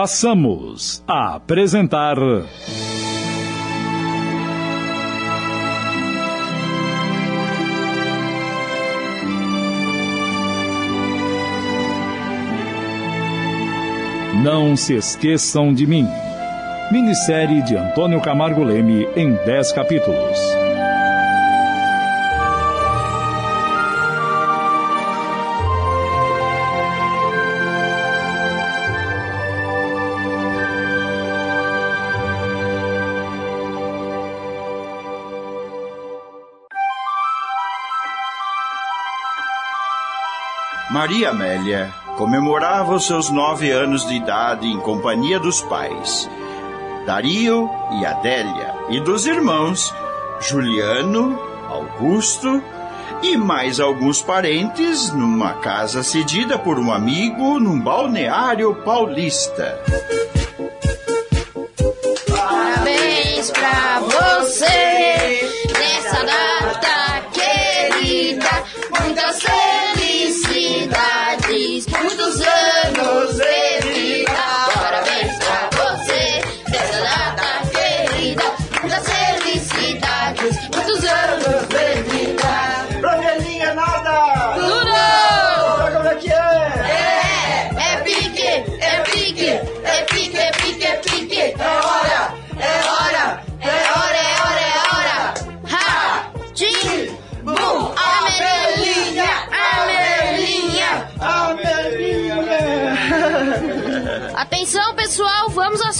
passamos a apresentar. Não se esqueçam de mim. Minissérie de Antônio Camargo Leme em 10 capítulos. Maria Amélia comemorava os seus nove anos de idade em companhia dos pais, Dario e Adélia, e dos irmãos Juliano, Augusto e mais alguns parentes numa casa cedida por um amigo num balneário paulista. Parabéns pra você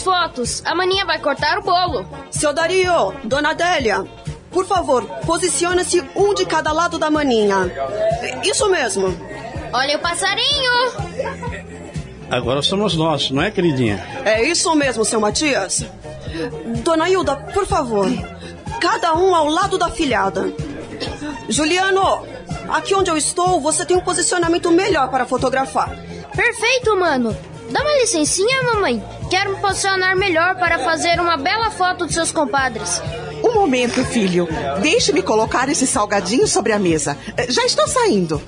fotos. A maninha vai cortar o bolo. Seu Dario, Dona Adélia, por favor, posicione-se um de cada lado da maninha. Isso mesmo. Olha o passarinho. Agora somos nós, não é, queridinha? É isso mesmo, seu Matias. Dona Hilda, por favor, cada um ao lado da filhada. Juliano, aqui onde eu estou, você tem um posicionamento melhor para fotografar. Perfeito, mano. Dá uma licencinha, mamãe. Quero me posicionar melhor para fazer uma bela foto de seus compadres. Um momento, filho. Deixe-me colocar esse salgadinho sobre a mesa. Eh, Já estou saindo.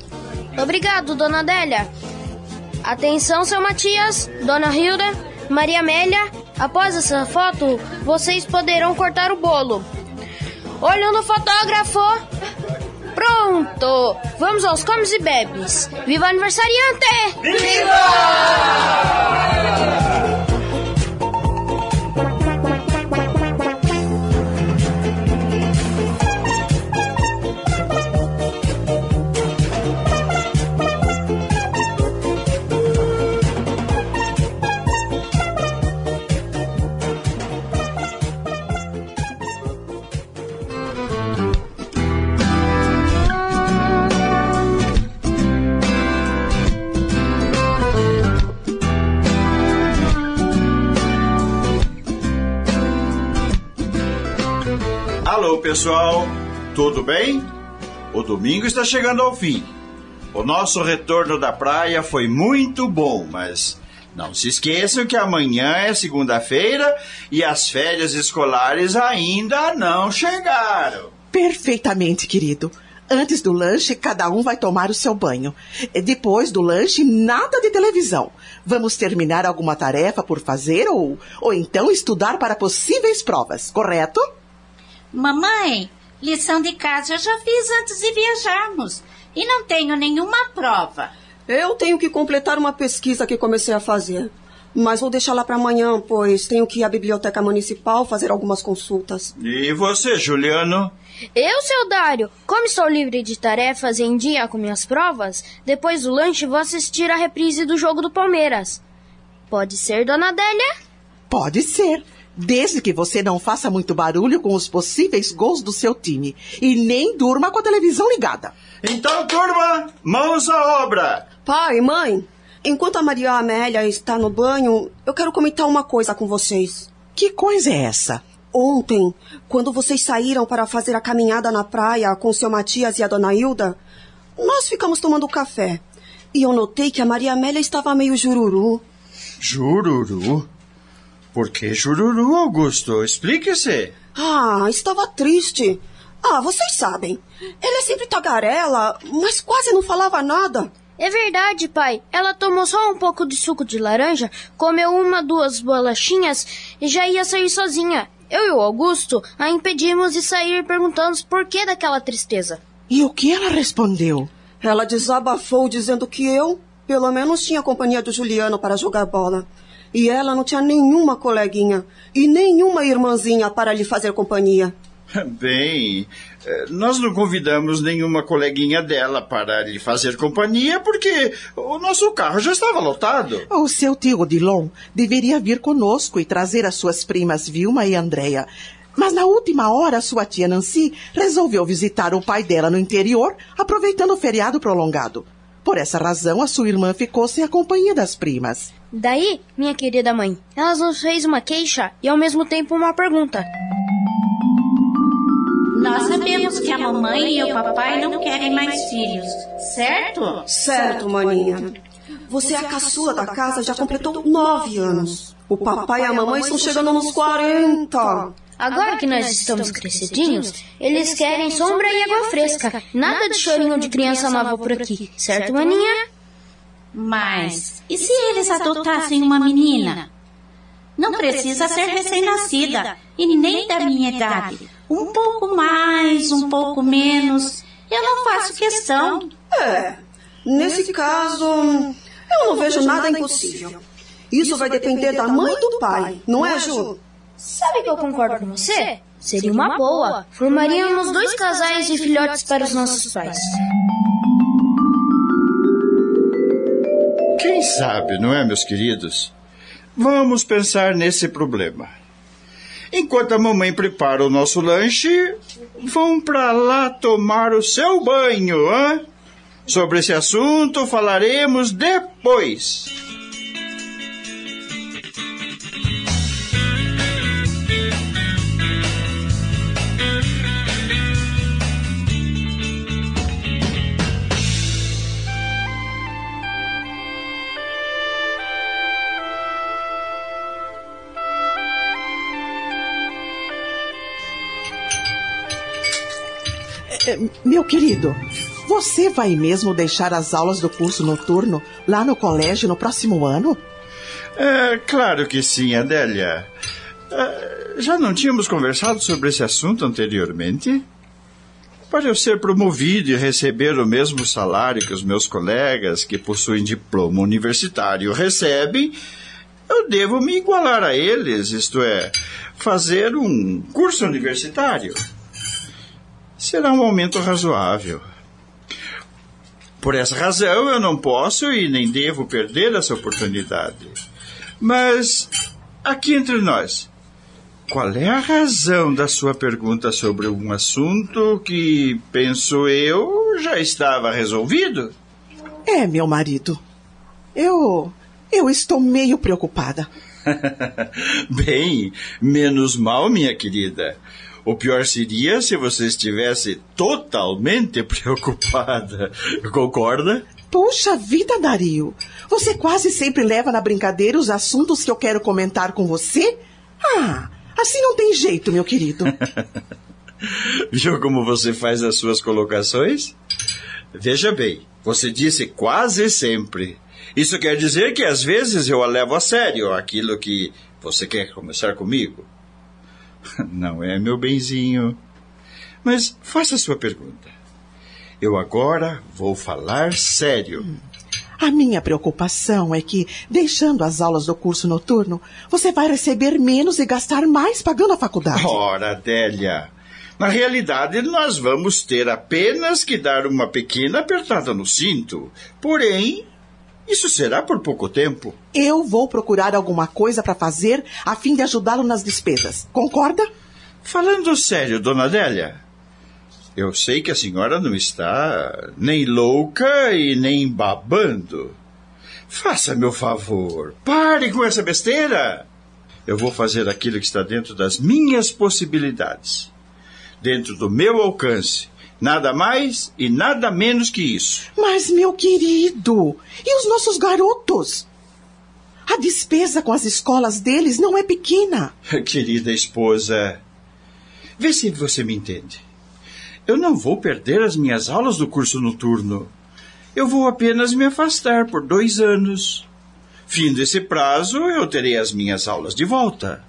Obrigado, dona Adélia. Atenção, seu Matias, dona Hilda, Maria Amélia. Após essa foto, vocês poderão cortar o bolo. Olho no fotógrafo. Pronto! Vamos aos comes e bebes. Viva aniversariante! Alô, pessoal, tudo bem? O domingo está chegando ao fim. O nosso retorno da praia foi muito bom, mas não se esqueçam que amanhã é segunda-feira e as férias escolares ainda não chegaram. Perfeitamente, querido. Antes do lanche, cada um vai tomar o seu banho. Depois do lanche, nada de televisão. Vamos terminar alguma tarefa por fazer ou, ou então estudar para possíveis provas, correto? Mamãe, lição de casa eu já fiz antes de viajarmos. E não tenho nenhuma prova. Eu tenho que completar uma pesquisa que comecei a fazer. Mas vou deixar lá para amanhã, pois tenho que ir à biblioteca municipal fazer algumas consultas. E você, Juliano? Eu, seu Dário, como estou livre de tarefas e em dia com minhas provas, depois do lanche vou assistir a reprise do jogo do Palmeiras. Pode ser, dona Adélia? Pode ser. Desde que você não faça muito barulho com os possíveis gols do seu time. E nem durma com a televisão ligada. Então, turma, mãos à obra! Pai, mãe, enquanto a Maria Amélia está no banho, eu quero comentar uma coisa com vocês. Que coisa é essa? Ontem, quando vocês saíram para fazer a caminhada na praia com o seu Matias e a dona Hilda, nós ficamos tomando café. E eu notei que a Maria Amélia estava meio jururu. Jururu? Por que jururu, Augusto? Explique-se. Ah, estava triste. Ah, vocês sabem. Ela é sempre tagarela, mas quase não falava nada. É verdade, pai. Ela tomou só um pouco de suco de laranja, comeu uma, duas bolachinhas e já ia sair sozinha. Eu e o Augusto a impedimos de sair perguntando por que daquela tristeza. E o que ela respondeu? Ela desabafou dizendo que eu, pelo menos, tinha companhia do Juliano para jogar bola. E ela não tinha nenhuma coleguinha e nenhuma irmãzinha para lhe fazer companhia. Bem, eh, nós não convidamos nenhuma coleguinha dela para lhe fazer companhia porque o nosso carro já estava lotado. O seu tio Odilon deveria vir conosco e trazer as suas primas Vilma e Andréia. Mas na última hora, sua tia Nancy resolveu visitar o pai dela no interior, aproveitando o feriado prolongado. Por essa razão, a sua irmã ficou sem a companhia das primas. Daí, minha querida mãe, ela nos fez uma queixa e ao mesmo tempo uma pergunta. Nós sabemos que a mamãe e o papai não querem mais filhos, certo? Certo, maninha. Você é a caçula da casa, já completou nove anos. O papai e a mamãe estão chegando nos quarenta. Agora que nós estamos crescidinhos, eles querem sombra e água fresca. Nada de chorinho de criança nova por aqui, certo, maninha? Mas e se eles adotassem uma menina? Não precisa ser recém-nascida e nem da minha idade. Um pouco mais, um pouco menos. Eu não faço questão. É, nesse caso, eu não vejo nada impossível. Isso vai depender da mãe e do pai, não é, Ju? Sabe que eu concordo com você? Seria uma boa. Formaríamos dois casais de filhotes para os nossos pais. Quem sabe, não é, meus queridos? Vamos pensar nesse problema. Enquanto a mamãe prepara o nosso lanche, vão para lá tomar o seu banho, hã? Sobre esse assunto falaremos depois. Meu querido, você vai mesmo deixar as aulas do curso noturno lá no colégio no próximo ano? É, claro que sim, Adélia. É, já não tínhamos conversado sobre esse assunto anteriormente? Para eu ser promovido e receber o mesmo salário que os meus colegas que possuem diploma universitário recebem, eu devo me igualar a eles, isto é, fazer um curso universitário. Será um aumento razoável. Por essa razão, eu não posso e nem devo perder essa oportunidade. Mas, aqui entre nós, qual é a razão da sua pergunta sobre um assunto que, penso eu, já estava resolvido? É, meu marido. Eu. Eu estou meio preocupada. Bem, menos mal, minha querida. O pior seria se você estivesse totalmente preocupada. Concorda? Puxa vida, Dario. Você quase sempre leva na brincadeira os assuntos que eu quero comentar com você? Ah, assim não tem jeito, meu querido. Viu como você faz as suas colocações? Veja bem, você disse quase sempre. Isso quer dizer que às vezes eu a levo a sério aquilo que você quer começar comigo. Não é, meu benzinho? Mas faça sua pergunta. Eu agora vou falar sério. A minha preocupação é que, deixando as aulas do curso noturno, você vai receber menos e gastar mais pagando a faculdade. Ora, Adélia, na realidade nós vamos ter apenas que dar uma pequena apertada no cinto. Porém, isso será por pouco tempo. Eu vou procurar alguma coisa para fazer a fim de ajudá-lo nas despesas. Concorda? Falando sério, dona Adélia, eu sei que a senhora não está nem louca e nem babando. Faça meu favor, pare com essa besteira. Eu vou fazer aquilo que está dentro das minhas possibilidades, dentro do meu alcance. Nada mais e nada menos que isso. Mas, meu querido, e os nossos garotos? A despesa com as escolas deles não é pequena. Querida esposa, vê se você me entende. Eu não vou perder as minhas aulas do curso noturno. eu vou apenas me afastar por dois anos. Fim desse prazo, eu terei as minhas aulas de volta.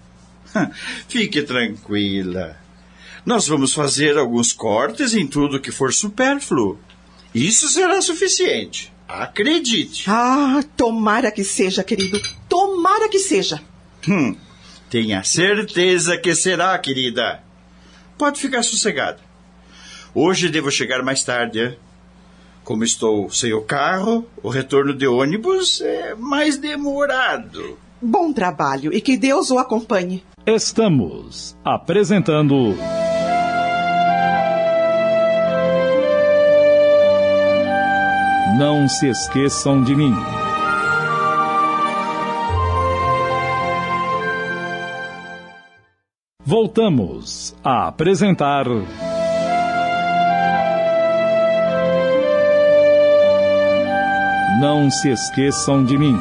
Fique tranquila. Nós vamos fazer alguns cortes em tudo que for supérfluo. Isso será suficiente. Acredite. Ah, tomara que seja, querido. Tomara que seja. Hum, tenha certeza que será, querida. Pode ficar sossegada. Hoje devo chegar mais tarde. Hein? Como estou sem o carro, o retorno de ônibus é mais demorado. Bom trabalho e que Deus o acompanhe. Estamos apresentando. Não se esqueçam de mim. Voltamos a apresentar. Não se esqueçam de mim.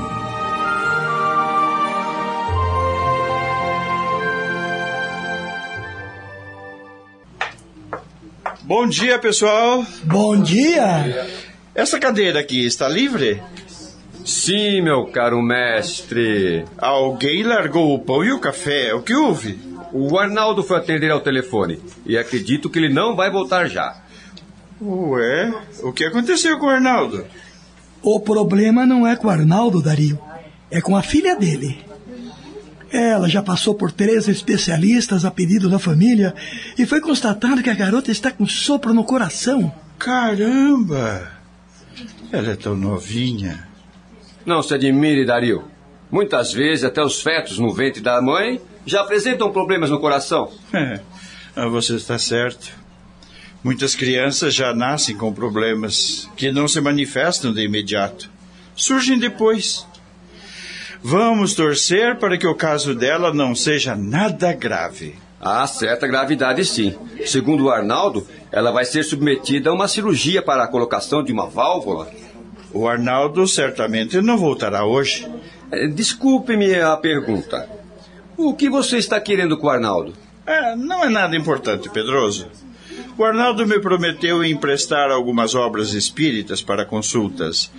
Bom dia, pessoal. Bom dia. Essa cadeira aqui está livre? Sim, meu caro mestre. Alguém largou o pão e o café. O que houve? O Arnaldo foi atender ao telefone e acredito que ele não vai voltar já. Ué, o que aconteceu com o Arnaldo? O problema não é com o Arnaldo, Dario. É com a filha dele. Ela já passou por três especialistas a pedido da família e foi constatado que a garota está com sopro no coração. Caramba! Ela é tão novinha. Não se admire, Dario. Muitas vezes até os fetos no ventre da mãe já apresentam problemas no coração. É, você está certo. Muitas crianças já nascem com problemas que não se manifestam de imediato. Surgem depois. Vamos torcer para que o caso dela não seja nada grave. Há certa gravidade, sim. Segundo o Arnaldo, ela vai ser submetida a uma cirurgia para a colocação de uma válvula. O Arnaldo certamente não voltará hoje. É, Desculpe-me a pergunta. O que você está querendo com o Arnaldo? É, não é nada importante, Pedroso. O Arnaldo me prometeu emprestar algumas obras espíritas para consultas.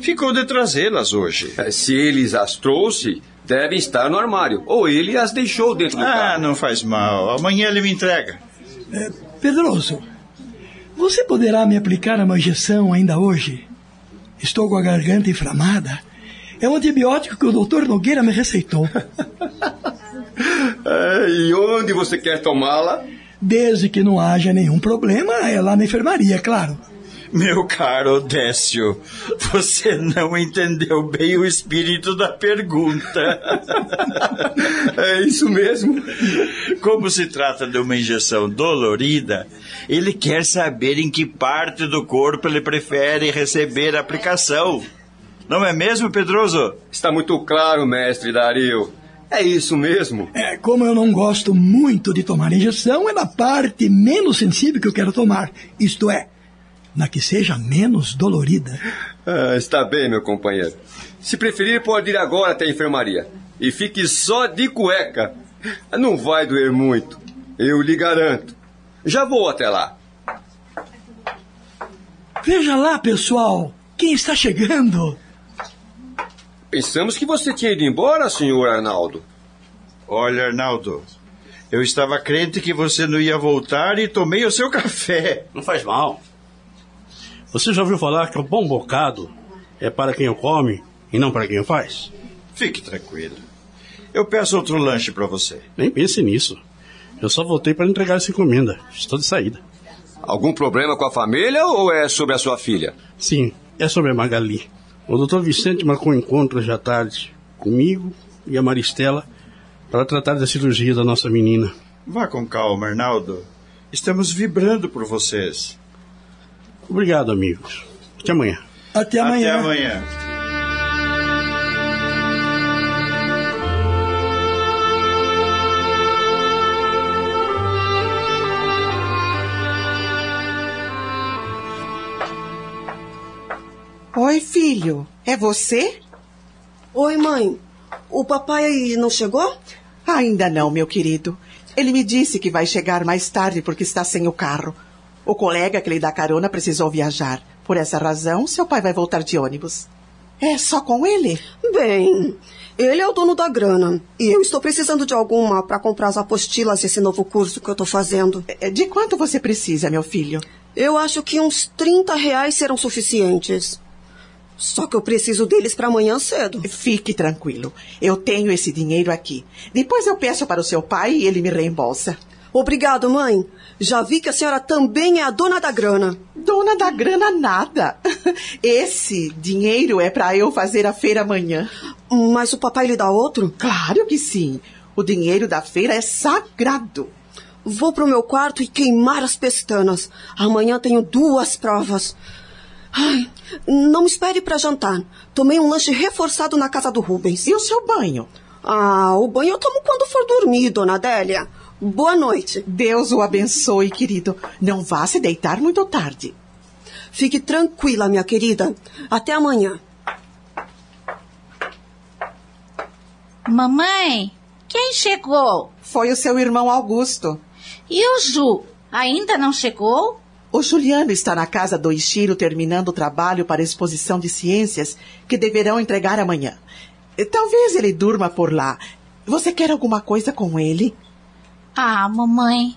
Ficou de trazê-las hoje. É, Se ele as trouxe, devem estar no armário. Ou ele as deixou dentro do Ah, carro. não faz mal. Amanhã ele me entrega. Pedroso, você poderá me aplicar uma injeção ainda hoje? Estou com a garganta inflamada. É um antibiótico que o doutor Nogueira me receitou. É, e onde você quer tomá-la? Desde que não haja nenhum problema, é lá na enfermaria, claro. Meu caro Décio, você não entendeu bem o espírito da pergunta. É isso mesmo. Como se trata de uma injeção dolorida, ele quer saber em que parte do corpo ele prefere receber a aplicação. Não é mesmo, Pedroso? Está muito claro, mestre Dario. É isso mesmo. É, como eu não gosto muito de tomar injeção, é na parte menos sensível que eu quero tomar. Isto é, na que seja menos dolorida. Ah, está bem, meu companheiro. Se preferir, pode ir agora até a enfermaria. E fique só de cueca. Não vai doer muito. Eu lhe garanto. Já vou até lá. Veja lá, pessoal, quem está chegando. Pensamos que você tinha ido embora, senhor Arnaldo. Olha, Arnaldo, eu estava crente que você não ia voltar e tomei o seu café. Não faz mal. Você já ouviu falar que um bom bocado é para quem o come e não para quem o faz? Fique tranquilo. Eu peço outro lanche para você. Nem pense nisso. Eu só voltei para entregar essa encomenda. Estou de saída. Algum problema com a família ou é sobre a sua filha? Sim, é sobre a Magali. O doutor Vicente marcou um encontro hoje à tarde comigo e a Maristela para tratar da cirurgia da nossa menina. Vá com calma, Arnaldo. Estamos vibrando por vocês. Obrigado, amigos. Até amanhã. Até amanhã. Até amanhã. Oi, filho. É você? Oi, mãe. O papai não chegou? Ainda não, meu querido. Ele me disse que vai chegar mais tarde porque está sem o carro. O colega que lhe dá carona precisou viajar. Por essa razão, seu pai vai voltar de ônibus. É só com ele? Bem, ele é o dono da grana. E eu estou precisando de alguma para comprar as apostilas desse novo curso que eu estou fazendo. É, De quanto você precisa, meu filho? Eu acho que uns 30 reais serão suficientes. Só que eu preciso deles para amanhã cedo. Fique tranquilo. Eu tenho esse dinheiro aqui. Depois eu peço para o seu pai e ele me reembolsa. Obrigado, mãe. Já vi que a senhora também é a dona da grana. Dona da grana nada. Esse dinheiro é para eu fazer a feira amanhã. Mas o papai lhe dá outro? Claro que sim. O dinheiro da feira é sagrado. Vou pro meu quarto e queimar as pestanas. Amanhã tenho duas provas. Ai, não me espere para jantar. Tomei um lanche reforçado na casa do Rubens. E o seu banho? Ah, o banho eu tomo quando for dormir, dona Adélia. Boa noite. Deus o abençoe, querido. Não vá se deitar muito tarde. Fique tranquila, minha querida. Até amanhã. Mamãe, quem chegou? Foi o seu irmão Augusto. E o Ju? Ainda não chegou? O Juliano está na casa do Ishiro terminando o trabalho para a exposição de ciências que deverão entregar amanhã. Talvez ele durma por lá. Você quer alguma coisa com ele? Ah, mamãe.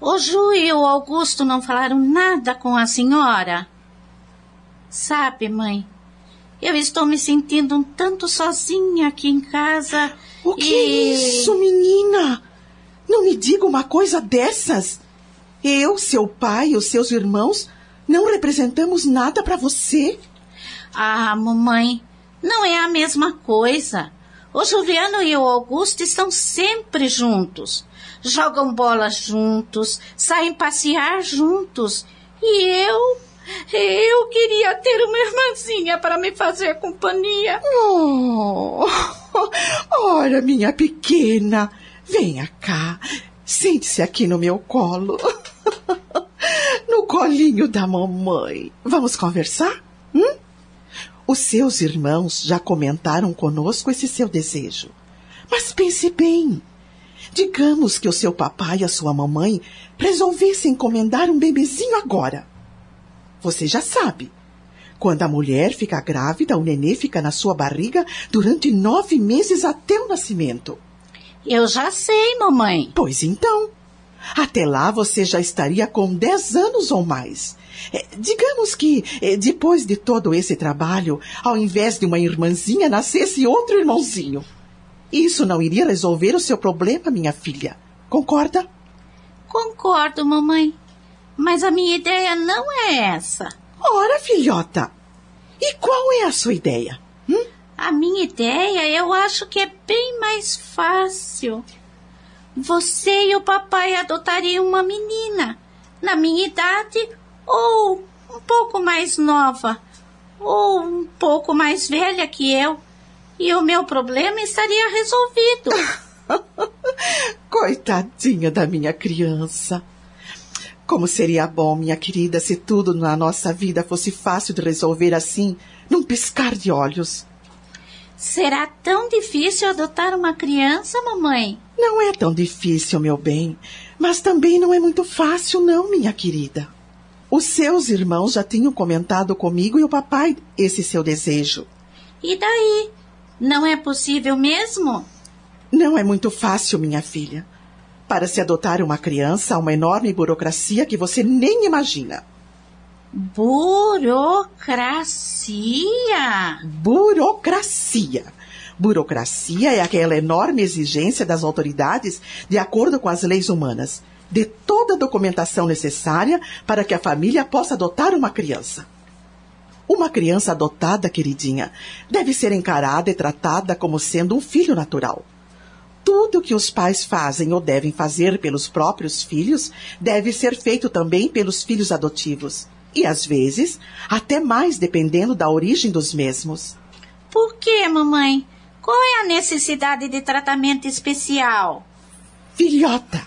O Ju e o Augusto não falaram nada com a senhora. Sabe, mãe, eu estou me sentindo um tanto sozinha aqui em casa. O que e... é isso, menina? Não me diga uma coisa dessas. Eu, seu pai e os seus irmãos não representamos nada para você. Ah, mamãe, não é a mesma coisa. O Juliano e o Augusto estão sempre juntos. Jogam bola juntos, saem passear juntos. E eu, eu queria ter uma irmãzinha para me fazer companhia. Oh, ora, minha pequena, venha cá. Sente-se aqui no meu colo. No colinho da mamãe. Vamos conversar? Hum? Os seus irmãos já comentaram conosco esse seu desejo. Mas pense bem. Digamos que o seu papai e a sua mamãe resolvessem encomendar um bebezinho agora. Você já sabe. Quando a mulher fica grávida, o nenê fica na sua barriga durante nove meses até o nascimento. Eu já sei, mamãe. Pois então. Até lá você já estaria com 10 anos ou mais. É, digamos que, é, depois de todo esse trabalho, ao invés de uma irmãzinha, nascesse outro irmãozinho. Isso não iria resolver o seu problema, minha filha. Concorda? Concordo, mamãe. Mas a minha ideia não é essa. Ora, filhota. E qual é a sua ideia? Hum? A minha ideia eu acho que é bem mais fácil. Você e o papai adotariam uma menina, na minha idade ou um pouco mais nova, ou um pouco mais velha que eu, e o meu problema estaria resolvido. Coitadinha da minha criança. Como seria bom, minha querida, se tudo na nossa vida fosse fácil de resolver assim, num piscar de olhos. Será tão difícil adotar uma criança, mamãe? Não é tão difícil, meu bem, mas também não é muito fácil, não, minha querida. Os seus irmãos já tinham comentado comigo e o papai esse seu desejo. E daí? Não é possível mesmo? Não é muito fácil, minha filha. Para se adotar uma criança, há uma enorme burocracia que você nem imagina. Burocracia? Burocracia. Burocracia é aquela enorme exigência das autoridades, de acordo com as leis humanas, de toda a documentação necessária para que a família possa adotar uma criança. Uma criança adotada, queridinha, deve ser encarada e tratada como sendo um filho natural. Tudo que os pais fazem ou devem fazer pelos próprios filhos deve ser feito também pelos filhos adotivos. E às vezes, até mais dependendo da origem dos mesmos. Por que, mamãe? Qual é a necessidade de tratamento especial? Filhota!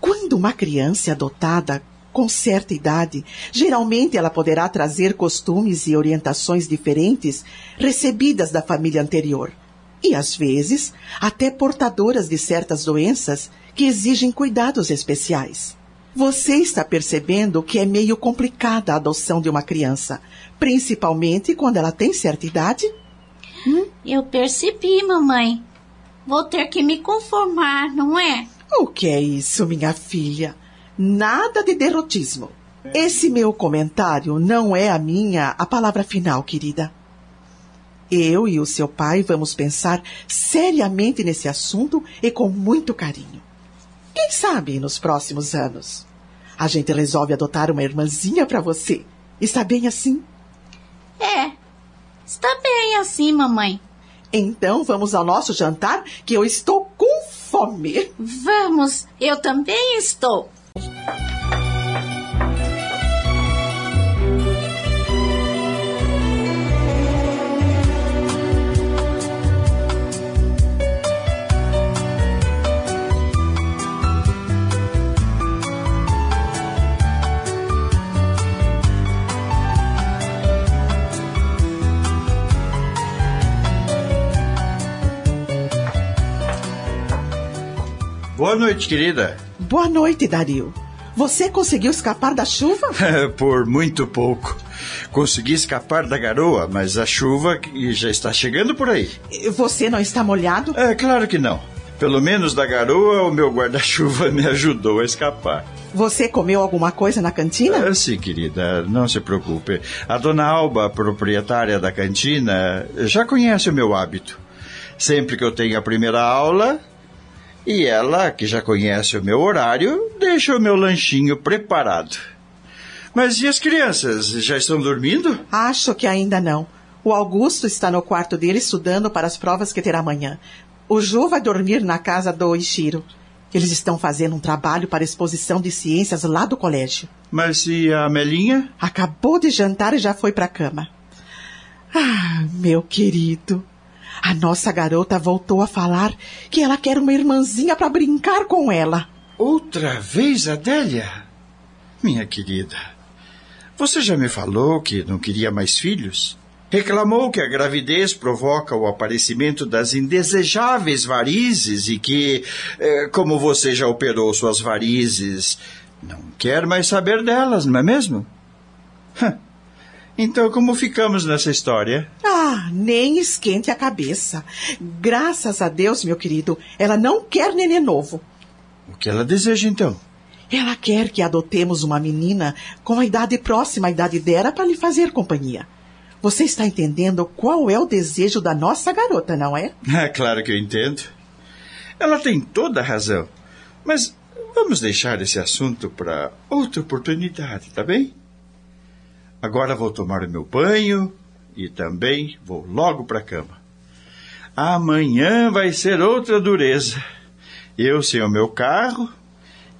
Quando uma criança é adotada com certa idade, geralmente ela poderá trazer costumes e orientações diferentes recebidas da família anterior. E às vezes, até portadoras de certas doenças que exigem cuidados especiais. Você está percebendo que é meio complicada a adoção de uma criança, principalmente quando ela tem certa idade? Hum? Eu percebi, mamãe. Vou ter que me conformar, não é? O que é isso, minha filha? Nada de derrotismo. Esse meu comentário não é a minha a palavra final, querida. Eu e o seu pai vamos pensar seriamente nesse assunto e com muito carinho. Quem sabe nos próximos anos a gente resolve adotar uma irmãzinha para você. Está bem assim? É, está bem assim, mamãe. Então vamos ao nosso jantar, que eu estou com fome. Vamos, eu também estou. Boa noite, querida. Boa noite, Dario. Você conseguiu escapar da chuva? Por muito pouco. Consegui escapar da garoa, mas a chuva já está chegando por aí. Você não está molhado? É, claro que não. Pelo menos da garoa, o meu guarda-chuva me ajudou a escapar. Você comeu alguma coisa na cantina? Ah, sim, querida, não se preocupe. A dona Alba, proprietária da cantina, já conhece o meu hábito. Sempre que eu tenho a primeira aula, e ela, que já conhece o meu horário, deixa o meu lanchinho preparado. Mas e as crianças? Já estão dormindo? Acho que ainda não. O Augusto está no quarto dele estudando para as provas que terá amanhã. O Ju vai dormir na casa do Ishiro. Eles estão fazendo um trabalho para exposição de ciências lá do colégio. Mas e a Melinha? Acabou de jantar e já foi para a cama. Ah, meu querido. A nossa garota voltou a falar que ela quer uma irmãzinha para brincar com ela. Outra vez, Adélia? Minha querida, você já me falou que não queria mais filhos? Reclamou que a gravidez provoca o aparecimento das indesejáveis varizes e que, eh, como você já operou suas varizes, não quer mais saber delas, não é mesmo? Então, como ficamos nessa história? Ah, nem esquente a cabeça. Graças a Deus, meu querido, ela não quer nenê novo. O que ela deseja, então? Ela quer que adotemos uma menina com a idade próxima à idade dela para lhe fazer companhia. Você está entendendo qual é o desejo da nossa garota, não é? É claro que eu entendo. Ela tem toda a razão. Mas vamos deixar esse assunto para outra oportunidade, tá bem? Agora vou tomar o meu banho e também vou logo para a cama. Amanhã vai ser outra dureza. Eu sem o meu carro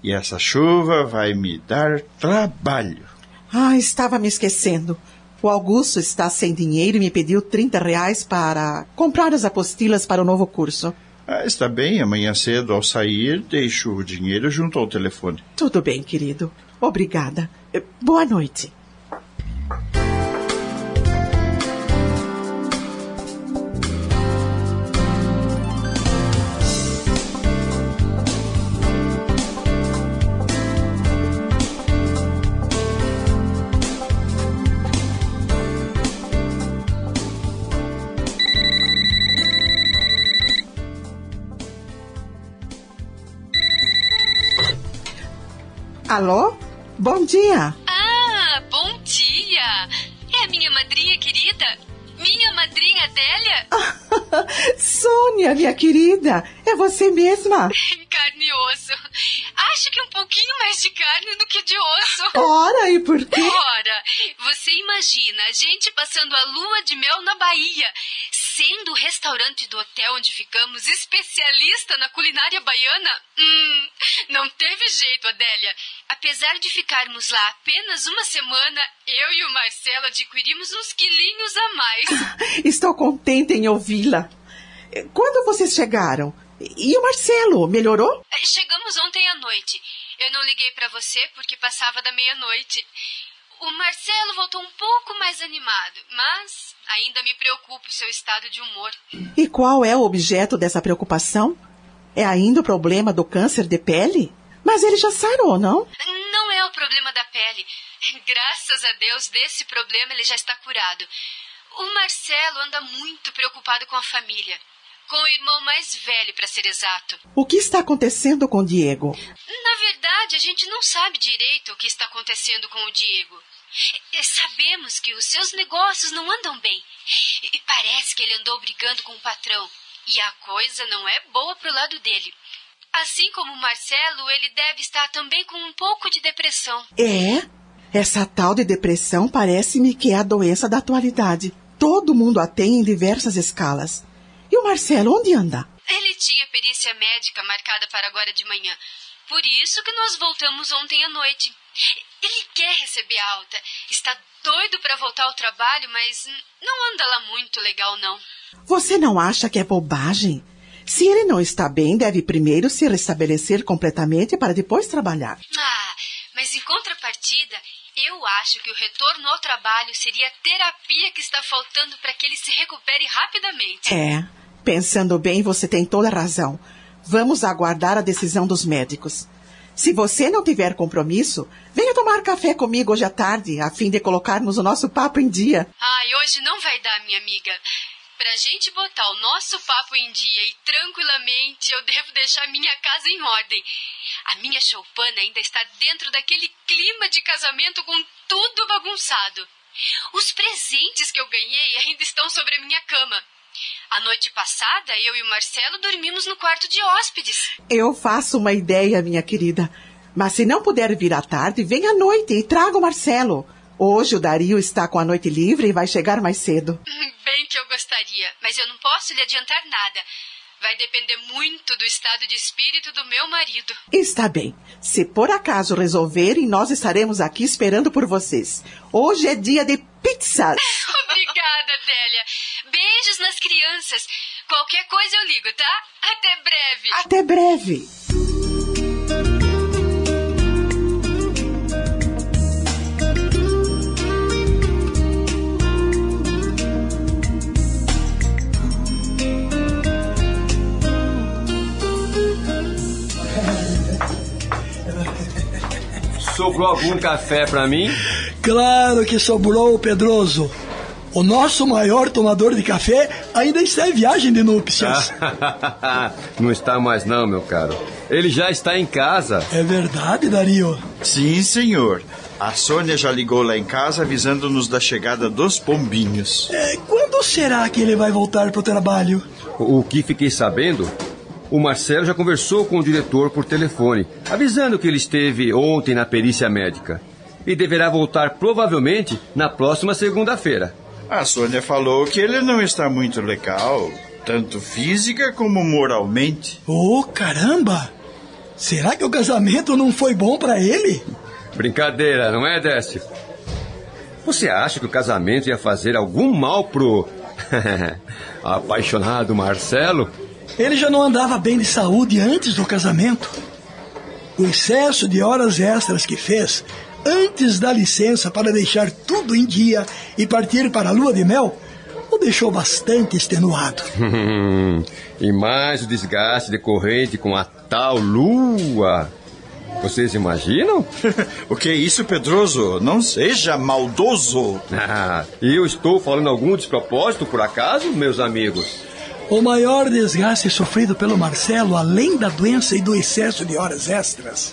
e essa chuva vai me dar trabalho. Ah, estava me esquecendo. O Augusto está sem dinheiro e me pediu 30 reais para comprar as apostilas para o novo curso. Ah, está bem, amanhã cedo, ao sair, deixo o dinheiro junto ao telefone. Tudo bem, querido. Obrigada. Boa noite. Alô? Bom dia. Ah, bom dia. É a minha madrinha querida? Minha madrinha Adélia? Sônia, minha querida, é você mesma? Carne e osso. Acho que um pouquinho mais de carne do que de osso. Ora, e por quê? Ora, você imagina a gente passando a lua de mel na Bahia, sendo o restaurante do hotel onde ficamos especialista na culinária baiana? Hum, não teve jeito, Adélia. Apesar de ficarmos lá apenas uma semana, eu e o Marcelo adquirimos uns quilinhos a mais. Estou contente em ouvi-la. Quando vocês chegaram? E o Marcelo, melhorou? Chegamos ontem à noite. Eu não liguei para você porque passava da meia-noite. O Marcelo voltou um pouco mais animado, mas ainda me preocupa o seu estado de humor. E qual é o objeto dessa preocupação? É ainda o problema do câncer de pele? Mas ele já sarou, não? Não é o problema da pele. Graças a Deus, desse problema ele já está curado. O Marcelo anda muito preocupado com a família. Com o irmão mais velho, para ser exato. O que está acontecendo com o Diego? Na verdade, a gente não sabe direito o que está acontecendo com o Diego. E Sabemos que os seus negócios não andam bem. E parece que ele andou brigando com o patrão. E a coisa não é boa pro lado dele. Assim como o Marcelo, ele deve estar também com um pouco de depressão. É? Essa tal de depressão parece-me que é a doença da atualidade. Todo mundo a tem em diversas escalas. E o Marcelo, onde anda? Ele tinha perícia médica marcada para agora de manhã. Por isso que nós voltamos ontem à noite. Ele quer receber alta. Está doido para voltar ao trabalho, mas não anda lá muito legal, não. Você não acha que é bobagem? Se ele não está bem, deve primeiro se restabelecer completamente para depois trabalhar. Ah, mas em contrapartida, eu acho que o retorno ao trabalho seria a terapia que está faltando para que ele se recupere rapidamente. É, pensando bem, você tem toda razão. Vamos aguardar a decisão dos médicos. Se você não tiver compromisso, venha tomar café comigo hoje à tarde, a fim de colocarmos o nosso papo em dia. Ai, hoje não vai dar, minha amiga. Pra gente botar o nosso papo em dia e tranquilamente, eu devo deixar minha casa em ordem. A minha choupana ainda está dentro daquele clima de casamento com tudo bagunçado. Os presentes que eu ganhei ainda estão sobre a minha cama. A noite passada, eu e o Marcelo dormimos no quarto de hóspedes. Eu faço uma ideia, minha querida. Mas se não puder vir à tarde, venha à noite e traga o Marcelo. Hoje o Dario está com a noite livre e vai chegar mais cedo. Bem que eu gostaria, mas eu não posso lhe adiantar nada. Vai depender muito do estado de espírito do meu marido. Está bem. Se por acaso resolverem, nós estaremos aqui esperando por vocês. Hoje é dia de pizzas. Obrigada, Délia. Beijos nas crianças. Qualquer coisa eu ligo, tá? Até breve. Até breve. Sobrou algum café pra mim? Claro que sobrou, Pedroso. O nosso maior tomador de café ainda está em viagem de núpcias. não está mais não, meu caro. Ele já está em casa. É verdade, Dario? Sim, senhor. A Sônia já ligou lá em casa avisando-nos da chegada dos pombinhos. É, quando será que ele vai voltar para o trabalho? O, o que fiquei sabendo, o Marcelo já conversou com o diretor por telefone, avisando que ele esteve ontem na perícia médica. E deverá voltar provavelmente na próxima segunda-feira. A Sônia falou que ele não está muito legal, tanto física como moralmente. Oh, caramba! Será que o casamento não foi bom para ele? Brincadeira, não é, Décio? Você acha que o casamento ia fazer algum mal pro apaixonado Marcelo? Ele já não andava bem de saúde antes do casamento. O excesso de horas extras que fez antes da licença para deixar tudo em dia e partir para a lua de mel o deixou bastante extenuado. e mais o desgaste decorrente com a tal lua. Vocês imaginam? o que é isso, Pedroso? Não seja maldoso. Ah, eu estou falando algum despropósito, por acaso, meus amigos? O maior desgaste sofrido pelo Marcelo, além da doença e do excesso de horas extras,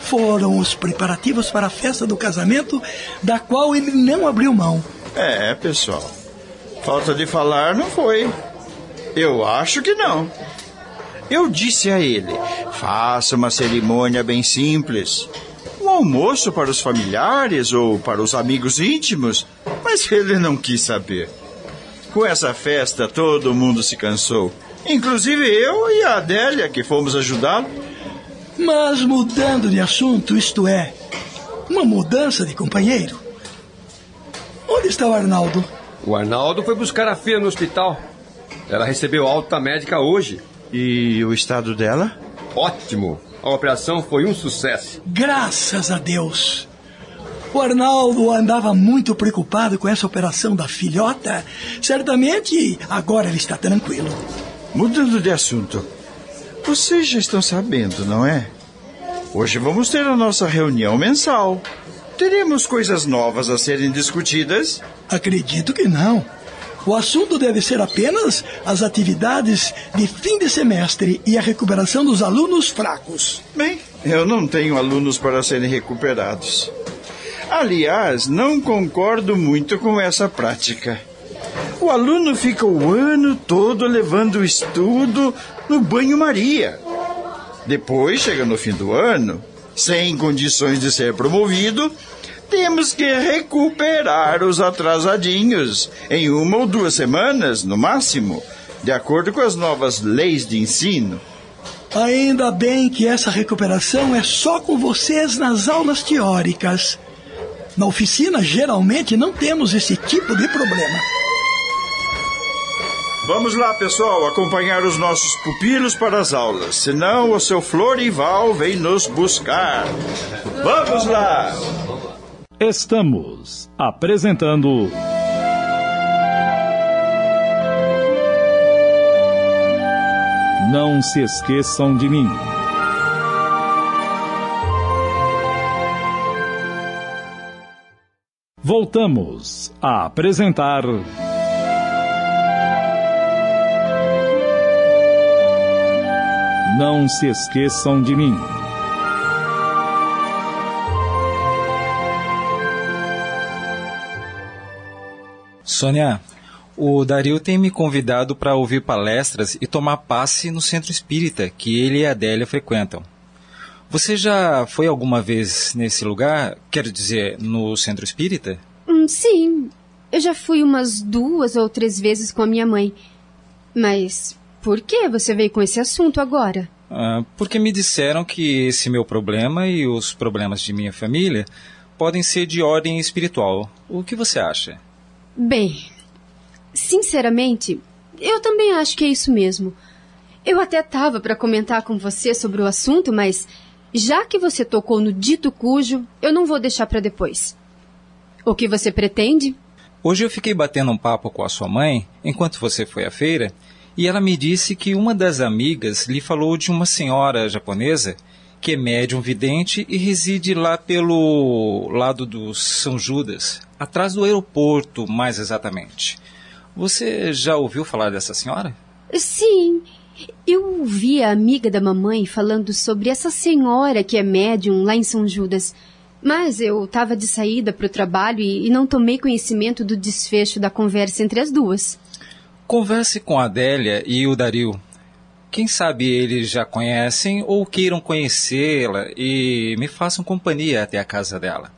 foram os preparativos para a festa do casamento, da qual ele não abriu mão. É, pessoal. Falta de falar não foi. Eu acho que não. Eu disse a ele: faça uma cerimônia bem simples. Um almoço para os familiares ou para os amigos íntimos. Mas ele não quis saber. Com essa festa, todo mundo se cansou. Inclusive eu e a Adélia, que fomos ajudá-lo. Mas mudando de assunto, isto é, uma mudança de companheiro. Onde está o Arnaldo? O Arnaldo foi buscar a filha no hospital. Ela recebeu alta médica hoje. E o estado dela? Ótimo. A operação foi um sucesso. Graças a Deus. O Arnaldo andava muito preocupado com essa operação da filhota. Certamente agora ele está tranquilo. Mudando de assunto, vocês já estão sabendo, não é? Hoje vamos ter a nossa reunião mensal. Teremos coisas novas a serem discutidas? Acredito que não. O assunto deve ser apenas as atividades de fim de semestre e a recuperação dos alunos fracos. Bem, eu não tenho alunos para serem recuperados. Aliás, não concordo muito com essa prática. O aluno fica o ano todo levando o estudo no banho-maria. Depois, chega no fim do ano, sem condições de ser promovido, temos que recuperar os atrasadinhos em uma ou duas semanas, no máximo, de acordo com as novas leis de ensino. Ainda bem que essa recuperação é só com vocês nas aulas teóricas. Na oficina, geralmente, não temos esse tipo de problema. Vamos lá, pessoal, acompanhar os nossos pupilos para as aulas. Senão o seu Florival vem nos buscar. Vamos lá! Estamos apresentando. Não se esqueçam de mim. Voltamos a apresentar. Não se esqueçam de mim. Sônia, o Dario tem me convidado para ouvir palestras e tomar passe no centro espírita que ele e a Adélia frequentam. Você já foi alguma vez nesse lugar? Quero dizer, no centro espírita? Hum, sim, eu já fui umas duas ou três vezes com a minha mãe. Mas por que você veio com esse assunto agora? Ah, porque me disseram que esse meu problema e os problemas de minha família podem ser de ordem espiritual. O que você acha? Bem, sinceramente, eu também acho que é isso mesmo. Eu até estava para comentar com você sobre o assunto, mas já que você tocou no dito cujo, eu não vou deixar para depois. O que você pretende? Hoje eu fiquei batendo um papo com a sua mãe enquanto você foi à feira e ela me disse que uma das amigas lhe falou de uma senhora japonesa que é médium vidente e reside lá pelo lado do São Judas, atrás do aeroporto, mais exatamente. Você já ouviu falar dessa senhora? Sim. Eu ouvi a amiga da mamãe falando sobre essa senhora que é médium lá em São Judas. Mas eu estava de saída para o trabalho e, e, não tomei conhecimento do desfecho da conversa entre as duas. Converse com a Adélia e o Dario. Quem sabe eles já conhecem ou queiram conhecê-la e me façam companhia até a casa dela.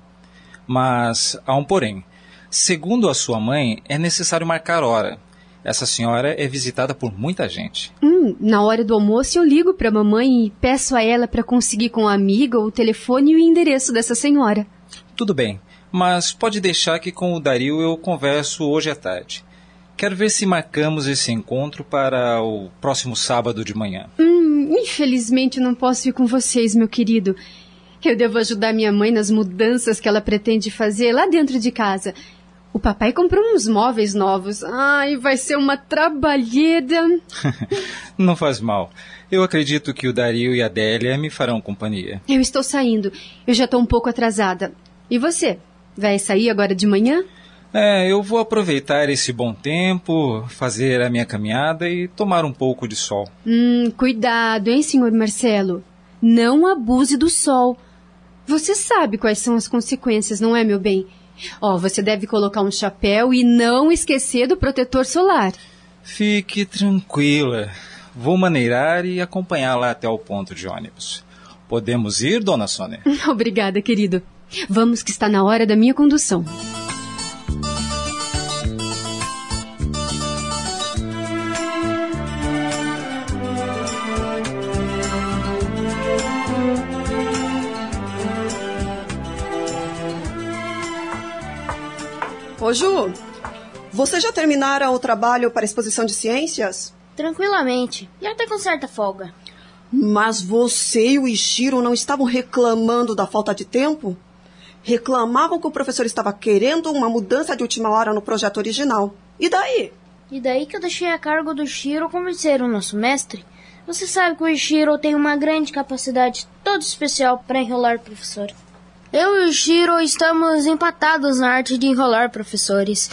Mas há um porém. Segundo a sua mãe, é necessário marcar hora. Essa senhora é visitada por muita gente. Hum, na hora do almoço eu ligo para a mamãe e peço a ela para conseguir com a amiga o telefone e o endereço dessa senhora. Tudo bem, mas pode deixar que com o Dario eu converso hoje à tarde. Quero ver se marcamos esse encontro para o próximo sábado de manhã. Hum, infelizmente não posso ir com vocês, meu querido. Eu devo ajudar minha mãe nas mudanças que ela pretende fazer lá dentro de casa. O papai comprou uns móveis novos. Ai, vai ser uma trabalheira. Não faz mal. Eu acredito que o Dario e a Adélia me farão companhia. Eu estou saindo. Eu já estou um pouco atrasada. E você? Vai sair agora de manhã? É, eu vou aproveitar esse bom tempo, fazer a minha caminhada e tomar um pouco de sol. Hum, cuidado, hein, senhor Marcelo? Não abuse do sol. Você sabe quais são as consequências, não é, meu bem? Ó, oh, você deve colocar um chapéu e não esquecer do protetor solar. Fique tranquila. Vou maneirar e acompanhá-la até o ponto de ônibus. Podemos ir, dona Sônia? Obrigada, querido. Vamos que está na hora da minha condução. Ô Ju, você já terminara o trabalho para a exposição de ciências? Tranquilamente, e até com certa folga. Mas você e o Ishiro não estavam reclamando da falta de tempo? Reclamavam que o professor estava querendo uma mudança de última hora no projeto original. E daí? E daí que eu deixei a cargo do Shiro convencer o nosso mestre. Você sabe que o Ishiro tem uma grande capacidade toda especial para enrolar professor. Eu e o Shiro estamos empatados na arte de enrolar professores.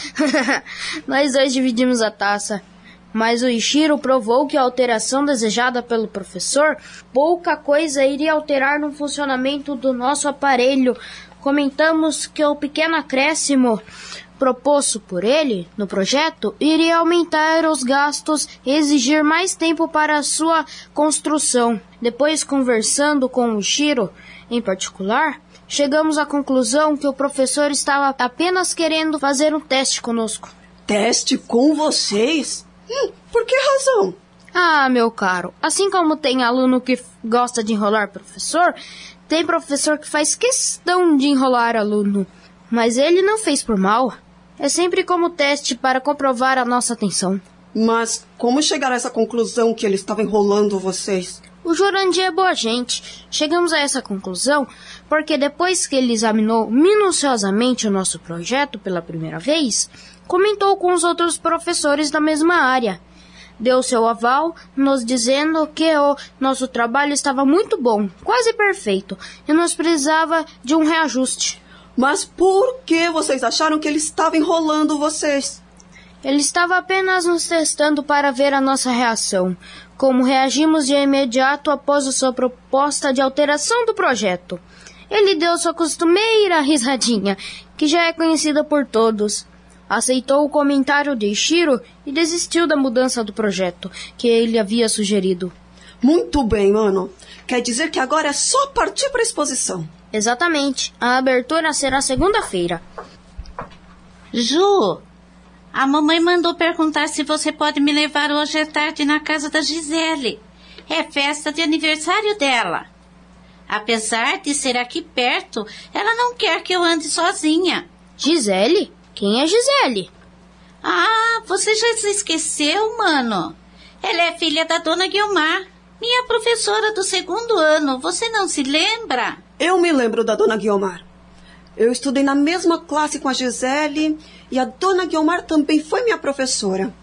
Nós dois dividimos a taça. Mas o Ishiro provou que a alteração desejada pelo professor, pouca coisa iria alterar no funcionamento do nosso aparelho. Comentamos que o pequeno acréscimo proposto por ele no projeto iria aumentar os gastos e exigir mais tempo para sua construção. Depois, conversando com o Shiro em particular, chegamos à conclusão que o professor estava apenas querendo fazer um teste conosco. Teste com vocês? Hum, por que razão? Ah, meu caro, assim como tem aluno que gosta de enrolar professor, tem professor que faz questão de enrolar aluno. Mas ele não fez por mal. É sempre como teste para comprovar a nossa atenção. Mas como chegar a essa conclusão que ele estava enrolando vocês? O Jurandir é boa gente. Chegamos a essa conclusão porque depois que ele examinou minuciosamente o nosso projeto pela primeira vez, comentou com os outros professores da mesma área. Deu seu aval, nos dizendo que o nosso trabalho estava muito bom, quase perfeito, e nos precisava de um reajuste. Mas por que vocês acharam que ele estava enrolando vocês? Ele estava apenas nos testando para ver a nossa reação, como reagimos de imediato após a sua proposta de alteração do projeto. Ele deu sua costumeira risadinha, que já é conhecida por todos. Aceitou o comentário de Ishiro e desistiu da mudança do projeto que ele havia sugerido. Muito bem, mano. Quer dizer que agora é só partir para a exposição. Exatamente. A abertura será segunda-feira. Ju, a mamãe mandou perguntar se você pode me levar hoje à tarde na casa da Gisele. É festa de aniversário dela. Apesar de ser aqui perto, ela não quer que eu ande sozinha. Gisele? Quem é Gisele? Ah, você já se esqueceu, mano? Ela é filha da dona Guilmar, minha professora do segundo ano. Você não se lembra? Eu me lembro da dona Guilmar. Eu estudei na mesma classe com a Gisele e a dona Guilmar também foi minha professora.